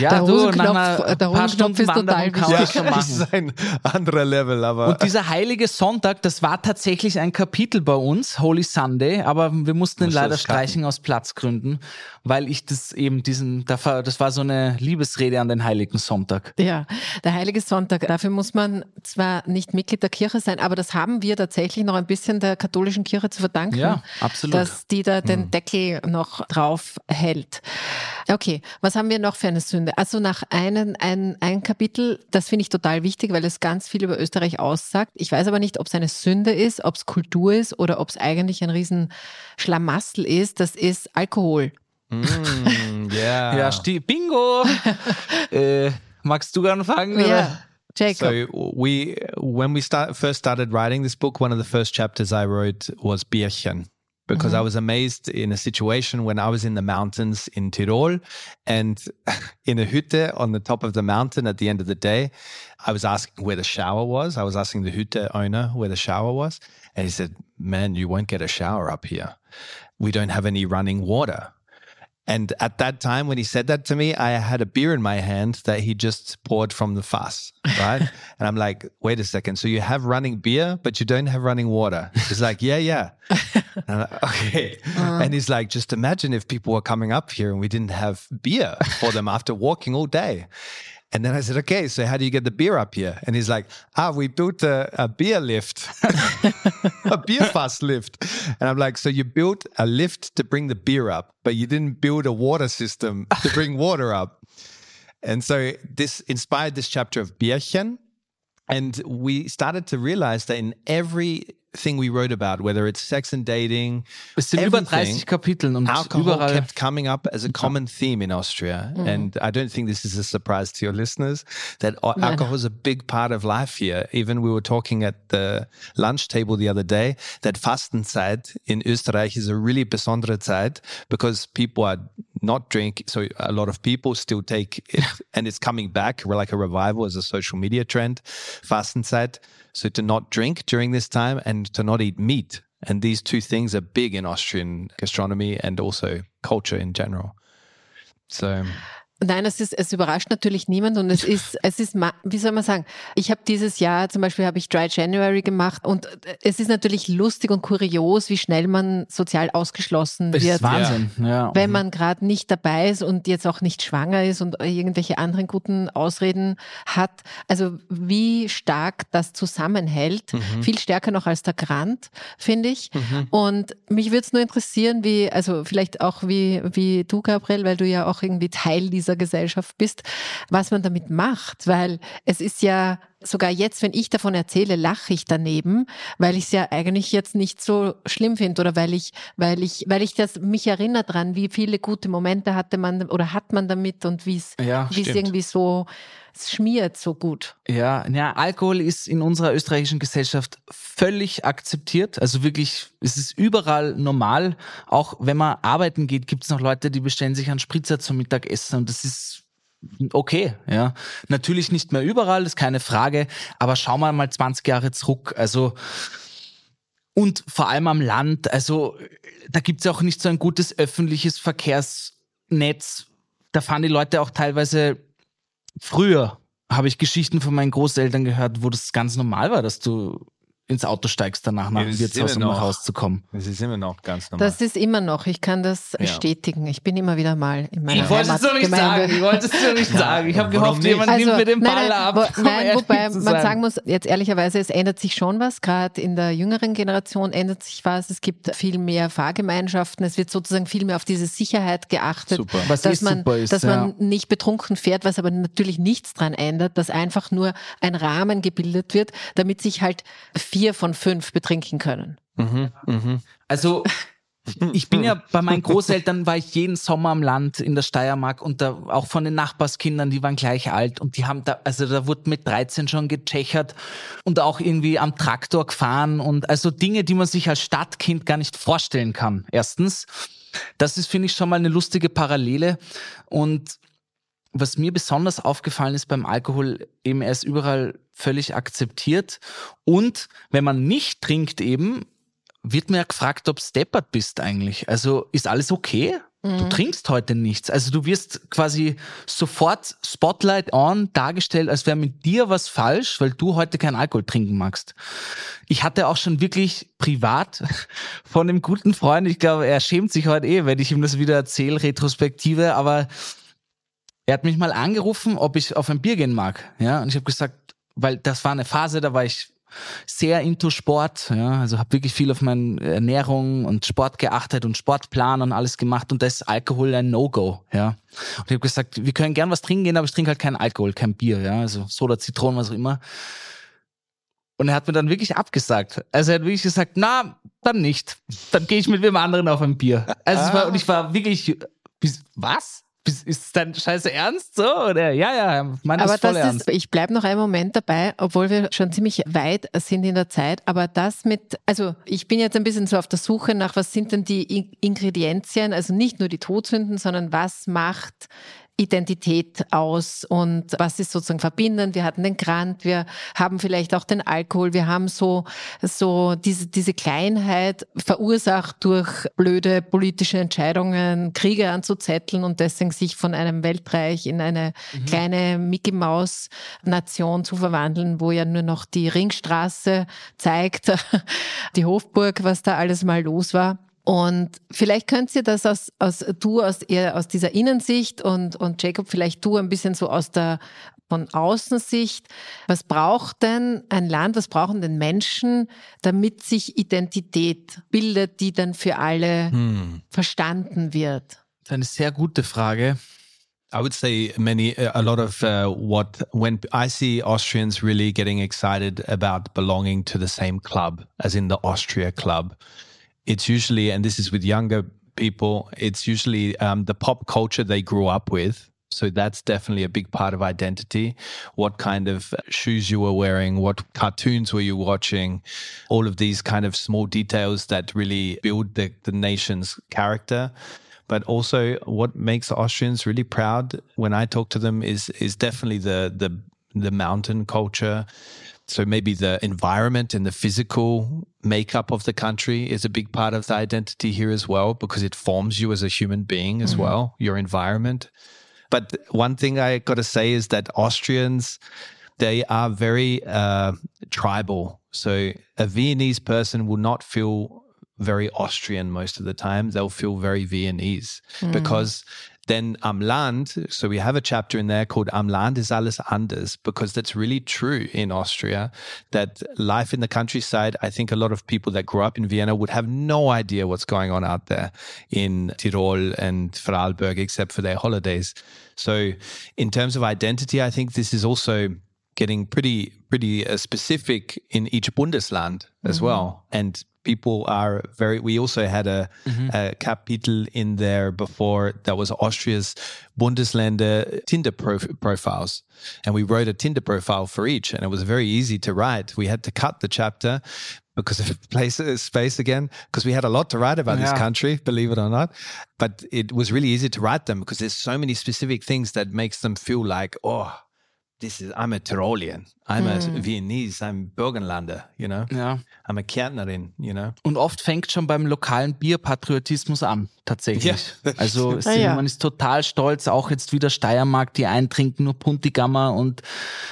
ja, der du, nach einer der paar Stunden ist total kann ja, schon machen. Das <laughs> ist ein anderer Level, aber. Und dieser heilige Sonntag, das war tatsächlich ein Kapitel bei uns, Holy Sunday, aber wir mussten ihn leider streichen aus Platzgründen, weil ich das eben diesen, das war so eine Liebesrede an den heiligen Sonntag. Ja, der heilige Sonntag, dafür muss man zwar nicht Mitglied der Kirche sein, aber das haben wir tatsächlich noch ein bisschen der katholischen Kirche zu verdanken danken, ja, absolut. dass die da den hm. Deckel noch drauf hält. Okay, was haben wir noch für eine Sünde? Also nach einem ein, ein Kapitel, das finde ich total wichtig, weil es ganz viel über Österreich aussagt. Ich weiß aber nicht, ob es eine Sünde ist, ob es Kultur ist oder ob es eigentlich ein riesen Schlamassel ist. Das ist Alkohol. Mm, yeah. <laughs> ja, Bingo! <laughs> äh, magst du anfangen? Ja. Jacob. So we, when we start, first started writing this book, one of the first chapters I wrote was Bierchen. because I mm-hmm. was amazed in a situation when I was in the mountains in Tirol and <laughs> in a Hütte on the top of the mountain at the end of the day, I was asking where the shower was. I was asking the Hütte owner where the shower was. And he said, Man, you won't get a shower up here. We don't have any running water. And at that time, when he said that to me, I had a beer in my hand that he just poured from the fuss, right? <laughs> and I'm like, wait a second. So you have running beer, but you don't have running water. He's like, yeah, yeah. And like, okay. Uh. And he's like, just imagine if people were coming up here and we didn't have beer for them after walking all day. And then I said, okay, so how do you get the beer up here? And he's like, ah, we built a, a beer lift, <laughs> a beer fast lift. And I'm like, so you built a lift to bring the beer up, but you didn't build a water system to bring <laughs> water up. And so this inspired this chapter of Bierchen. And we started to realize that in every thing we wrote about, whether it's sex and dating, es sind über 30 Kapiteln und alcohol überall kept coming up as a common theme in Austria. Mm. And I don't think this is a surprise to your listeners that alcohol is a big part of life here. Even we were talking at the lunch table the other day that Fastenzeit in Österreich is a really besondere Zeit because people are not drink. So a lot of people still take it <laughs> and it's coming back We're like a revival as a social media trend. Fastenzeit. So to not drink during this time and to not eat meat. And these two things are big in Austrian gastronomy and also culture in general. So Nein, es ist, es überrascht natürlich niemand und es <laughs> ist, es ist, wie soll man sagen? Ich habe dieses Jahr zum Beispiel habe ich Dry January gemacht und es ist natürlich lustig und kurios, wie schnell man sozial ausgeschlossen das wird. Ist Wahnsinn, ja. Wenn man gerade nicht dabei ist und jetzt auch nicht schwanger ist und irgendwelche anderen guten Ausreden hat. Also wie stark das zusammenhält, mhm. viel stärker noch als der Grant, finde ich. Mhm. Und mich würde es nur interessieren, wie, also vielleicht auch wie, wie du, Gabriel, weil du ja auch irgendwie Teil dieser dieser Gesellschaft bist, was man damit macht, weil es ist ja sogar jetzt, wenn ich davon erzähle, lache ich daneben, weil ich es ja eigentlich jetzt nicht so schlimm finde oder weil ich, weil ich, weil ich das mich erinnere dran, wie viele gute Momente hatte man oder hat man damit und wie es, ja, wie es irgendwie so schmiert so gut. Ja, ja, Alkohol ist in unserer österreichischen Gesellschaft völlig akzeptiert. Also wirklich, es ist überall normal. Auch wenn man arbeiten geht, gibt es noch Leute, die bestellen sich einen Spritzer zum Mittagessen und das ist okay, ja. Natürlich nicht mehr überall, ist keine Frage, aber schauen wir mal 20 Jahre zurück. Also, und vor allem am Land, also da gibt es auch nicht so ein gutes öffentliches Verkehrsnetz. Da fahren die Leute auch teilweise früher, habe ich Geschichten von meinen Großeltern gehört, wo das ganz normal war, dass du ins Auto steigst danach nach dem Wirtshaus, um nach Hause zu kommen. Das ist immer noch ganz normal. Das ist immer noch. Ich kann das ja. bestätigen. Ich bin immer wieder mal in meiner Ich wollte es so nicht sagen. Ich wollte es so nicht sagen. Ich habe gehofft, jemand also, nimmt mir den Ball nein, ab. Wo, nein, wobei man sagen muss, jetzt ehrlicherweise, es ändert sich schon was. Gerade in der jüngeren Generation ändert sich was. Es gibt viel mehr Fahrgemeinschaften. Es wird sozusagen viel mehr auf diese Sicherheit geachtet, super. Was dass man, ist, dass ja. man nicht betrunken fährt, was aber natürlich nichts dran ändert, dass einfach nur ein Rahmen gebildet wird, damit sich halt vier von fünf betrinken können. Mhm, mh. Also <laughs> ich bin ja bei meinen Großeltern war ich jeden Sommer am Land in der Steiermark und da auch von den Nachbarskindern, die waren gleich alt und die haben da, also da wurde mit 13 schon gechechert und auch irgendwie am Traktor gefahren und also Dinge, die man sich als Stadtkind gar nicht vorstellen kann. Erstens, das ist finde ich schon mal eine lustige Parallele und was mir besonders aufgefallen ist beim Alkohol, eben er ist überall völlig akzeptiert. Und wenn man nicht trinkt eben, wird mir ja gefragt, ob steppert bist eigentlich. Also ist alles okay? Du mhm. trinkst heute nichts. Also du wirst quasi sofort Spotlight on dargestellt, als wäre mit dir was falsch, weil du heute keinen Alkohol trinken magst. Ich hatte auch schon wirklich privat <laughs> von einem guten Freund, ich glaube, er schämt sich heute eh, wenn ich ihm das wieder erzähle, Retrospektive, aber er hat mich mal angerufen, ob ich auf ein Bier gehen mag. Ja, und ich habe gesagt, weil das war eine Phase, da war ich sehr into Sport, ja, also habe wirklich viel auf meine Ernährung und Sport geachtet und Sportplan und alles gemacht und da ist Alkohol ein No-Go, ja. Und ich habe gesagt, wir können gern was trinken gehen, aber ich trinke halt keinen Alkohol, kein Bier, ja, also Soda, Zitronen, was auch immer. Und er hat mir dann wirklich abgesagt. Also er hat wirklich gesagt, na, dann nicht. Dann gehe ich mit wem anderen auf ein Bier. Also ah. war, und ich war wirklich, was? Ist dein Scheiße ernst so? Oder ja, ja, meine aber voll das ernst. Ist, ich bleibe noch einen Moment dabei, obwohl wir schon ziemlich weit sind in der Zeit. Aber das mit, also ich bin jetzt ein bisschen so auf der Suche nach, was sind denn die Ingredienzien, also nicht nur die Todsünden, sondern was macht Identität aus und was ist sozusagen verbindend. Wir hatten den Grant, wir haben vielleicht auch den Alkohol, wir haben so, so diese, diese Kleinheit verursacht durch blöde politische Entscheidungen, Kriege anzuzetteln und deswegen sich von einem Weltreich in eine mhm. kleine Mickey Maus Nation zu verwandeln, wo ja nur noch die Ringstraße zeigt, <laughs> die Hofburg, was da alles mal los war. Und vielleicht könnt ihr das aus, aus du aus eher aus dieser Innensicht und, und Jacob, vielleicht du ein bisschen so aus der von Außensicht. Was braucht denn ein Land, was brauchen denn Menschen, damit sich Identität bildet, die dann für alle hm. verstanden wird? Das ist eine sehr gute Frage. I would say many, a lot of uh, what, when I see Austrians really getting excited about belonging to the same club, as in the Austria club. It's usually, and this is with younger people, it's usually um, the pop culture they grew up with. So that's definitely a big part of identity. What kind of shoes you were wearing, what cartoons were you watching, all of these kind of small details that really build the, the nation's character. But also what makes Austrians really proud when I talk to them is is definitely the the the mountain culture so maybe the environment and the physical makeup of the country is a big part of the identity here as well, because it forms you as a human being as mm-hmm. well, your environment. But one thing I got to say is that Austrians, they are very uh, tribal. So a Viennese person will not feel very Austrian most of the time. They'll feel very Viennese mm. because then am Land, so we have a chapter in there called Am Land ist alles anders, because that's really true in Austria, that life in the countryside, I think a lot of people that grew up in Vienna would have no idea what's going on out there in Tirol and Vorarlberg, except for their holidays. So in terms of identity, I think this is also getting pretty pretty uh, specific in each Bundesland as mm-hmm. well, and people are very. We also had a, mm-hmm. a capital in there before that was Austria's Bundesländer Tinder prof- profiles, and we wrote a Tinder profile for each, and it was very easy to write. We had to cut the chapter because of <laughs> place space again because we had a lot to write about yeah. this country believe it or not but it was really easy to write them because there's so many specific things that makes them feel like oh this is I'm a Tyrolean, I'm mm. a Viennese, I'm Burgenlander, you know. Ja. I'm a Kärntnerin, you know. Und oft fängt schon beim lokalen Bierpatriotismus an, tatsächlich. Ja, also ah, ja. man ist total stolz, auch jetzt wieder Steiermark, die einen trinken nur Puntigammer und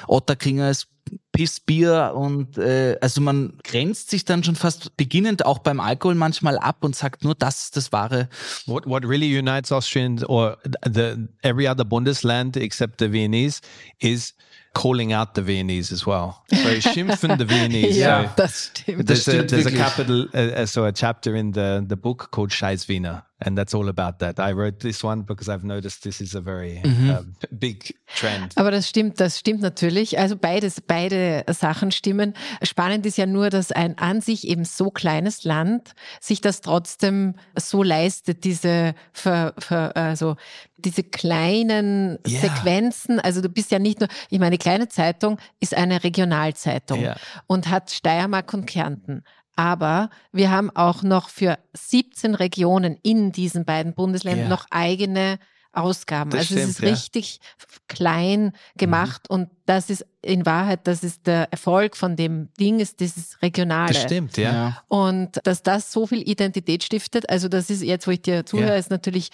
Otterkringer ist Pissbier und äh, also man grenzt sich dann schon fast beginnend auch beim Alkohol manchmal ab und sagt nur das ist das wahre. What what really unites Austrians or the every other Bundesland except the Viennese is calling out the Viennese as well. So schimpfen the Viennese. <laughs> yeah, so das stimmt. There's, das a, there's a capital, uh, so a chapter in the the book called Scheiß Wiener. And that's all about that. I wrote this one because I've noticed this is a very mhm. uh, big trend. Aber das stimmt, das stimmt natürlich. Also beides, beide Sachen stimmen. Spannend ist ja nur, dass ein an sich eben so kleines Land sich das trotzdem so leistet, diese, ver, ver, also diese kleinen yeah. Sequenzen. Also du bist ja nicht nur, ich meine, kleine Zeitung ist eine Regionalzeitung yeah. und hat Steiermark und Kärnten. Aber wir haben auch noch für 17 Regionen in diesen beiden Bundesländern ja. noch eigene Ausgaben. Das also stimmt, es ist ja. richtig klein gemacht mhm. und das ist in Wahrheit, das ist der Erfolg von dem Ding, ist dieses Regionale. Das stimmt, ja. Und dass das so viel Identität stiftet, also das ist jetzt, wo ich dir zuhöre, ja. ist natürlich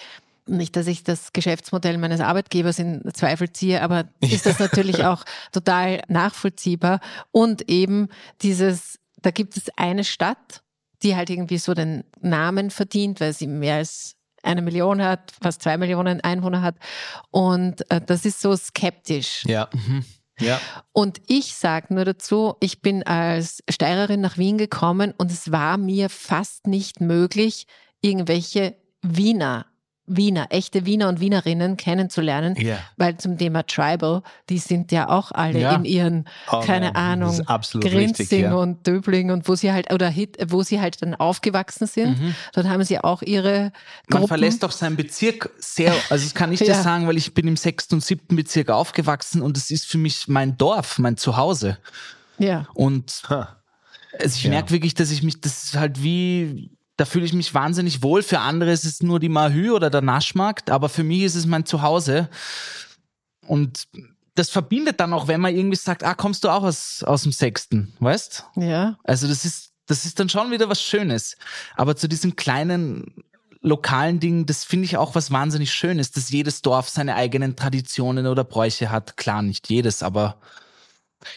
nicht, dass ich das Geschäftsmodell meines Arbeitgebers in Zweifel ziehe, aber <laughs> ist das natürlich auch total nachvollziehbar und eben dieses da gibt es eine Stadt, die halt irgendwie so den Namen verdient, weil sie mehr als eine Million hat, fast zwei Millionen Einwohner hat. Und äh, das ist so skeptisch. Ja. Mhm. Ja. Und ich sage nur dazu, ich bin als Steirerin nach Wien gekommen und es war mir fast nicht möglich, irgendwelche Wiener Wiener, echte Wiener und Wienerinnen kennenzulernen, Ja. weil zum Thema Tribal, die sind ja auch alle Ja. in ihren, Oh, keine das Ahnung, Grinzing richtig, ja. und Döbling und wo sie halt, oder Hit, wo sie halt dann aufgewachsen sind. Dort haben sie auch ihre Mhm. Man Gruppen. verlässt auch seinen Bezirk sehr, also das kann ich <laughs> dir Ja. sagen, weil ich bin im sechsten und siebten Bezirk aufgewachsen und es ist für mich mein Dorf, mein Zuhause. Ja. Und also ich Ja. merke wirklich, dass ich mich, das ist halt wie, da fühle ich mich wahnsinnig wohl. Für andere ist es nur die Mahü oder der Naschmarkt, aber für mich ist es mein Zuhause. Und das verbindet dann auch, wenn man irgendwie sagt, ah, kommst du auch aus, aus dem Sechsten, weißt? Ja. Also das ist, das ist dann schon wieder was Schönes. Aber zu diesen kleinen lokalen Dingen, das finde ich auch was wahnsinnig Schönes, dass jedes Dorf seine eigenen Traditionen oder Bräuche hat. Klar, nicht jedes, aber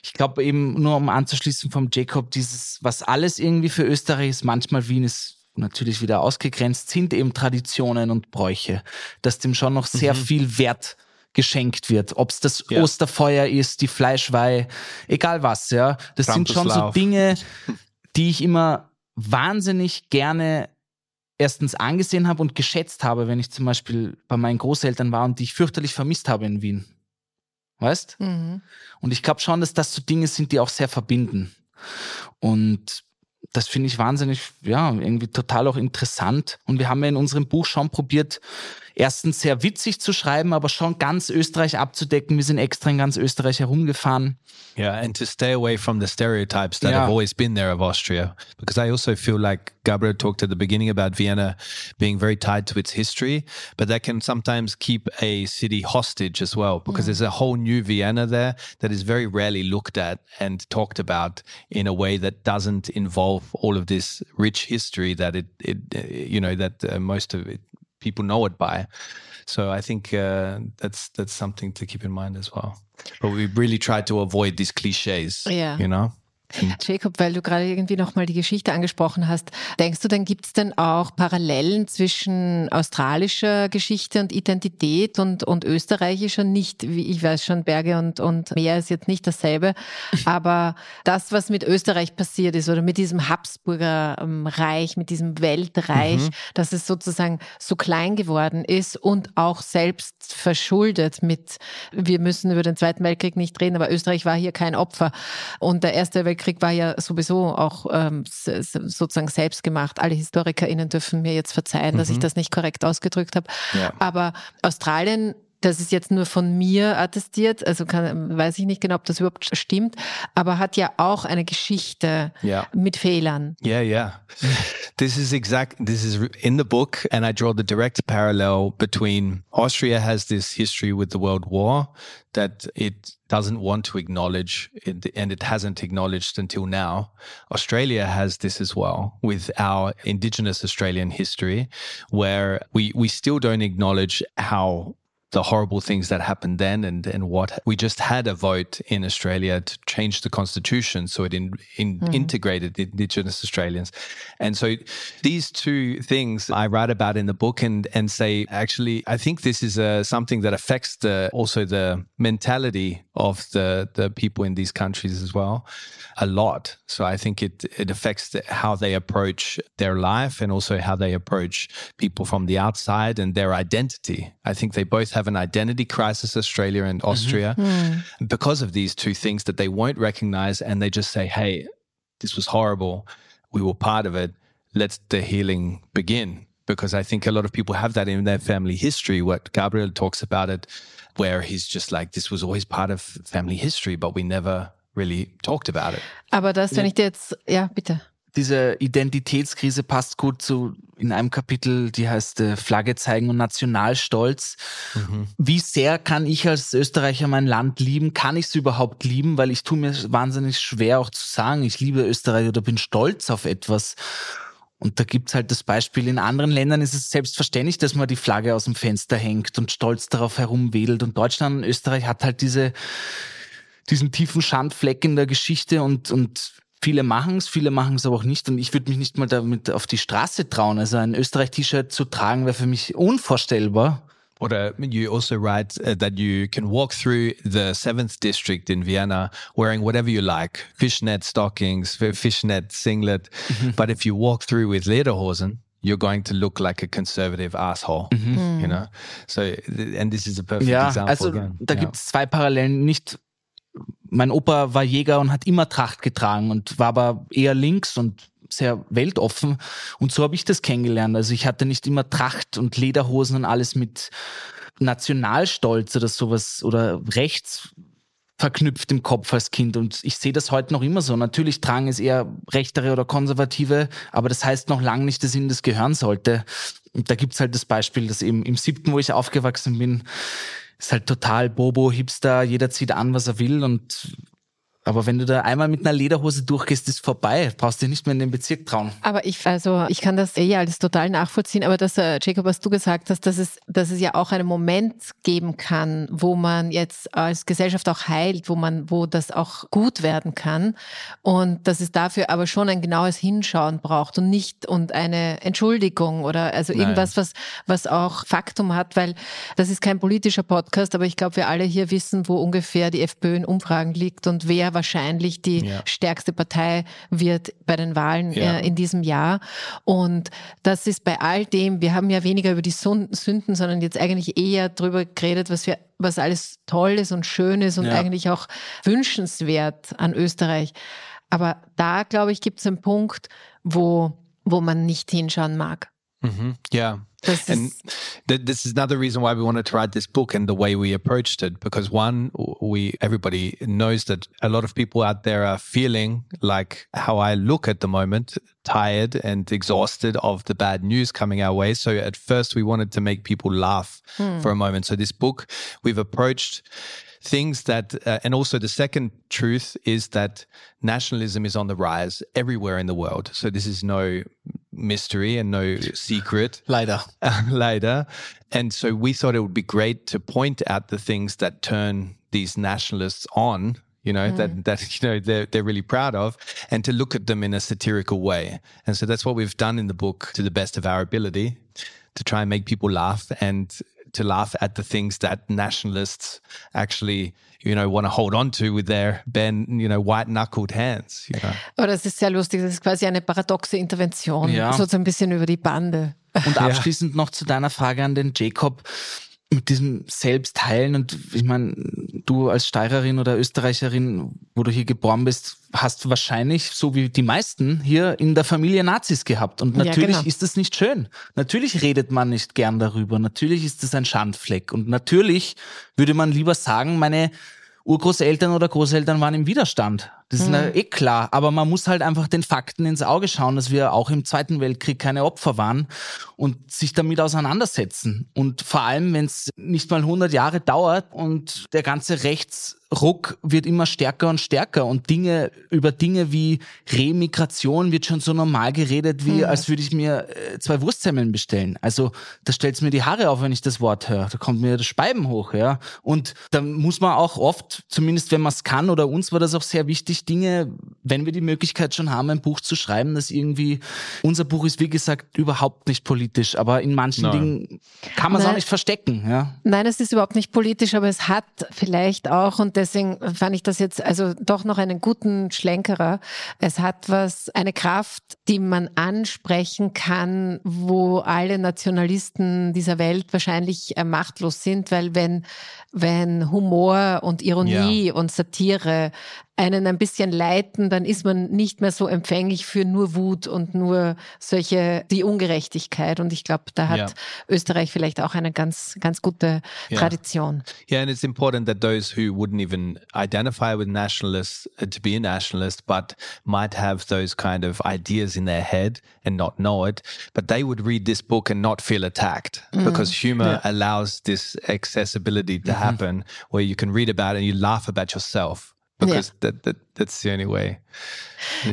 ich glaube eben nur um anzuschließen vom Jacob, dieses, was alles irgendwie für Österreich ist, manchmal Wien ist natürlich wieder ausgegrenzt, sind eben Traditionen und Bräuche, dass dem schon noch sehr viel Wert geschenkt wird. Ob es das Ja. Osterfeuer ist, die Fleischweih, egal was, ja. Das sind schon so Krampuslauf. Dinge, <laughs> die ich immer wahnsinnig gerne erstens angesehen habe und geschätzt habe, wenn ich zum Beispiel bei meinen Großeltern war und die ich fürchterlich vermisst habe in Wien. Weißt? Mhm. Und ich glaube schon, dass das so Dinge sind, die auch sehr verbinden. Und das finde ich wahnsinnig, ja, irgendwie total auch interessant. Und wir haben ja in unserem Buch schon probiert, erstens sehr witzig zu schreiben, aber schon ganz Österreich abzudecken. Wir sind extra in ganz Österreich herumgefahren. Yeah, and to stay away from the stereotypes that Yeah. have always been there of Austria. Because I also feel like Gabriel talked at the beginning about Vienna being very tied to its history, but that can sometimes keep a city hostage as well, because there's a whole new Vienna there that is very rarely looked at and talked about in a way that doesn't involve all of this rich history that it, it uh, you know, that uh, most of it people know it by. So I think uh, that's that's something to keep in mind as well. But we really try to avoid these cliches. Yeah. You know. Jacob, weil du gerade irgendwie nochmal die Geschichte angesprochen hast, denkst du, dann gibt es denn auch Parallelen zwischen australischer Geschichte und Identität und, und österreichischer? Nicht, wie ich weiß schon, Berge und, und Meer ist jetzt nicht dasselbe, <laughs> aber das, was mit Österreich passiert ist oder mit diesem Habsburger ähm, Reich, mit diesem Weltreich, dass es sozusagen so klein geworden ist und auch selbst verschuldet mit, wir müssen über den Zweiten Weltkrieg nicht reden, aber Österreich war hier kein Opfer. Und der Erste Weltkrieg war ja sowieso auch ähm, sozusagen selbst gemacht. Alle HistorikerInnen dürfen mir jetzt verzeihen, dass ich das nicht korrekt ausgedrückt habe. Ja. Aber Australien, das ist jetzt nur von mir attestiert, also kann, weiß ich nicht genau, ob das überhaupt stimmt, aber hat ja auch eine Geschichte Ja. mit Fehlern. Yeah, yeah. this is exact. This is in the book, and I draw the direct parallel between Austria has this history with the World War that it doesn't want to acknowledge, it, and it hasn't acknowledged until now. Australia has this as well with our Indigenous Australian history, where we we still don't acknowledge how the horrible things that happened then and, and what we just had a vote in Australia to change the constitution so it in, in, integrated Indigenous Australians. And so these two things I write about in the book and, and say, actually, I think this is uh, something that affects the, also the mentality of the, the people in these countries as well a lot. So I think it, it affects the, how they approach their life and also how they approach people from the outside and their identity. I think they both have an identity crisis, Australia and mm-hmm. Austria, hmm. because of these two things that they won't recognize and they just say, hey, this was horrible. We were part of it. Let the healing begin. Because I think a lot of people have that in their family history. What Gabriel talks about it, where he's just like, this was always part of family history, but we never really talked about it. Aber das, wenn ich dir jetzt, ja, bitte. Diese Identitätskrise passt gut zu in einem Kapitel, die heißt äh, Flagge zeigen und Nationalstolz. Wie sehr kann ich als Österreicher mein Land lieben? Kann ich es überhaupt lieben? Weil ich tue mir wahnsinnig schwer auch zu sagen, ich liebe Österreich oder bin stolz auf etwas. Und da gibt's halt das Beispiel, in anderen Ländern ist es selbstverständlich, dass man die Flagge aus dem Fenster hängt und stolz darauf herumwedelt. Und Deutschland und Österreich hat halt diese, diesen tiefen Schandfleck in der Geschichte und, und viele machen es, viele machen es aber auch nicht. Und ich würde mich nicht mal damit auf die Straße trauen. Also ein Österreich-T-Shirt zu tragen wäre für mich unvorstellbar. Or you also write uh, that you can walk through the seventh district in Vienna wearing whatever you like, fishnet stockings, fishnet singlet. But if you walk through with lederhosen, you're going to look like a conservative asshole. Mm-hmm. You know? So, and this is a perfect ja, example. Also, again. da ja. gibt es zwei Parallelen. Nicht, mein Opa war Jäger und hat immer Tracht getragen und war aber eher links und sehr weltoffen. Und so habe ich das kennengelernt. Also ich hatte nicht immer Tracht und Lederhosen und alles mit Nationalstolz oder sowas oder rechts verknüpft im Kopf als Kind. Und ich sehe das heute noch immer so. Natürlich tragen es eher rechtere oder konservative, aber das heißt noch lange nicht, dass ihnen das gehören sollte. Und da gibt's halt das Beispiel, dass eben im siebten, wo ich aufgewachsen bin, ist halt total Bobo, Hipster, jeder zieht an, was er will und aber wenn du da einmal mit einer Lederhose durchgehst, ist vorbei. Brauchst dich nicht mehr in den Bezirk trauen. Aber ich, also ich kann das eh alles total nachvollziehen, aber das, äh, Jacob, was du gesagt hast, dass es, dass es ja auch einen Moment geben kann, wo man jetzt als Gesellschaft auch heilt, wo man, wo das auch gut werden kann. Und dass es dafür aber schon ein genaues Hinschauen braucht und nicht und eine Entschuldigung oder also irgendwas, was, was auch Faktum hat, weil das ist kein politischer Podcast, aber ich glaube, wir alle hier wissen, wo ungefähr die FPÖ in Umfragen liegt und wer wahrscheinlich die Ja. stärkste Partei wird bei den Wahlen Ja. äh, in diesem Jahr. Und das ist bei all dem, wir haben ja weniger über die Sünden, sondern jetzt eigentlich eher drüber geredet, was wir was alles toll ist und schön ist und Ja. eigentlich auch wünschenswert an Österreich. Aber da, glaube ich, gibt es einen Punkt, wo, wo man nicht hinschauen mag. Mhm. Yeah. Das and th- this is another reason why we wanted to write this book and the way we approached it because one we everybody knows that a lot of people out there are feeling like how i look at the moment tired and exhausted of the bad news coming our way. So at first we wanted to make people laugh hmm. for a moment. So this book we've approached things that uh, and also the second truth is that nationalism is on the rise everywhere in the world so this is no mystery and no secret <laughs> Later. <laughs> later. And so we thought it would be great to point out the things that turn these nationalists on, you know, that, that, <laughs> you know, they're, they're really proud of and to look at them in a satirical way. And so that's what we've done in the book to the best of our ability to try and make people laugh and to laugh at the things that nationalists actually, you know, want to hold on to with their ben, you know, white knuckled hands, you know. aber das ist sehr lustig. Das ist quasi eine paradoxe Intervention, Ja. so so ein bisschen über die Bande. Und <laughs> abschließend noch zu deiner Frage an den Jacob mit diesem Selbstheilen und ich meine, du als Steirerin oder Österreicherin, wo du hier geboren bist, hast wahrscheinlich, so wie die meisten hier in der Familie Nazis gehabt. Und Ja, natürlich genau. ist das nicht schön. Natürlich redet man nicht gern darüber. Natürlich ist das ein Schandfleck. Und natürlich würde man lieber sagen, meine Urgroßeltern oder Großeltern waren im Widerstand. Das ist na, eh klar. Aber man muss halt einfach den Fakten ins Auge schauen, dass wir auch im Zweiten Weltkrieg keine Opfer waren und sich damit auseinandersetzen. Und vor allem, wenn es nicht mal 100 Jahre dauert und der ganze Rechtsruck wird immer stärker und stärker und Dinge über Dinge wie Remigration wird schon so normal geredet, wie als würde ich mir äh, zwei Wurstsemmeln bestellen. Also da stellt's mir die Haare auf, wenn ich das Wort höre. Da kommt mir das Speiben hoch, ja. Und da muss man auch oft, zumindest wenn man es kann, oder uns war das auch sehr wichtig, Dinge, wenn wir die Möglichkeit schon haben, ein Buch zu schreiben, das irgendwie, unser Buch ist wie gesagt überhaupt nicht politisch, aber in manchen Nein. Dingen kann man es auch nicht verstecken, ja. Nein, es ist überhaupt nicht politisch, aber es hat vielleicht auch, und deswegen fand ich das jetzt also doch noch einen guten Schlenkerer. Es hat was, eine Kraft, die man ansprechen kann, wo alle Nationalisten dieser Welt wahrscheinlich äh, machtlos sind, weil wenn, wenn Humor und Ironie und Satire einen ein bisschen leiten, dann ist man nicht mehr so empfänglich für nur Wut und nur solche, die Ungerechtigkeit. Und ich glaube, da hat Ja. Österreich vielleicht auch eine ganz, ganz gute Ja. Tradition. Yeah, and it's important that those who wouldn't even identify with nationalists uh, to be a nationalist, but might have those kind of ideas in their head and not know it, but they would read this book and not feel attacked because humor allows this accessibility to happen where you can read about it and you laugh about yourself because that, that that's the only way.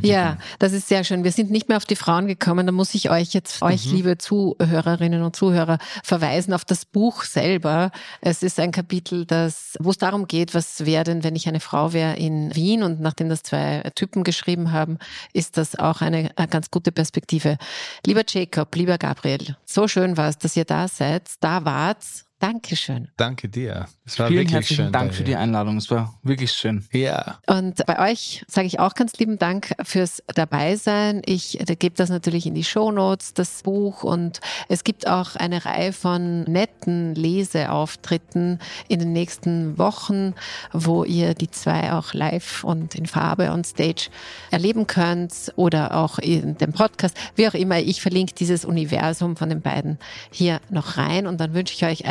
Ja, das ist sehr schön. Wir sind nicht mehr auf die Frauen gekommen. Da muss ich euch jetzt, euch, liebe Zuhörerinnen und Zuhörer, verweisen auf das Buch selber. Es ist ein Kapitel, das, wo es darum geht, was wäre denn, wenn ich eine Frau wäre in Wien? Und nachdem das zwei Typen geschrieben haben, ist das auch eine, eine ganz gute Perspektive. Lieber Jacob, lieber Gabriel, so schön war es, dass ihr da seid, da wart Dankeschön. Danke dir. Es war Vielen herzlichen schön Dank für die Einladung. Es war wirklich schön. Ja. Und bei euch sage ich auch ganz lieben Dank fürs Dabeisein. Ich gebe das natürlich in die Show Notes, das Buch. Und es gibt auch eine Reihe von netten Leseauftritten in den nächsten Wochen, wo ihr die zwei auch live und in Farbe on Stage erleben könnt oder auch in dem Podcast. Wie auch immer, ich verlinke dieses Universum von den beiden hier noch rein. Und dann wünsche ich euch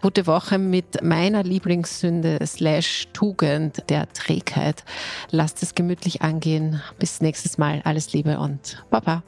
gute Woche mit meiner Lieblingssünde slash Tugend der Trägheit. Lasst es gemütlich angehen. Bis nächstes Mal. Alles Liebe und Baba.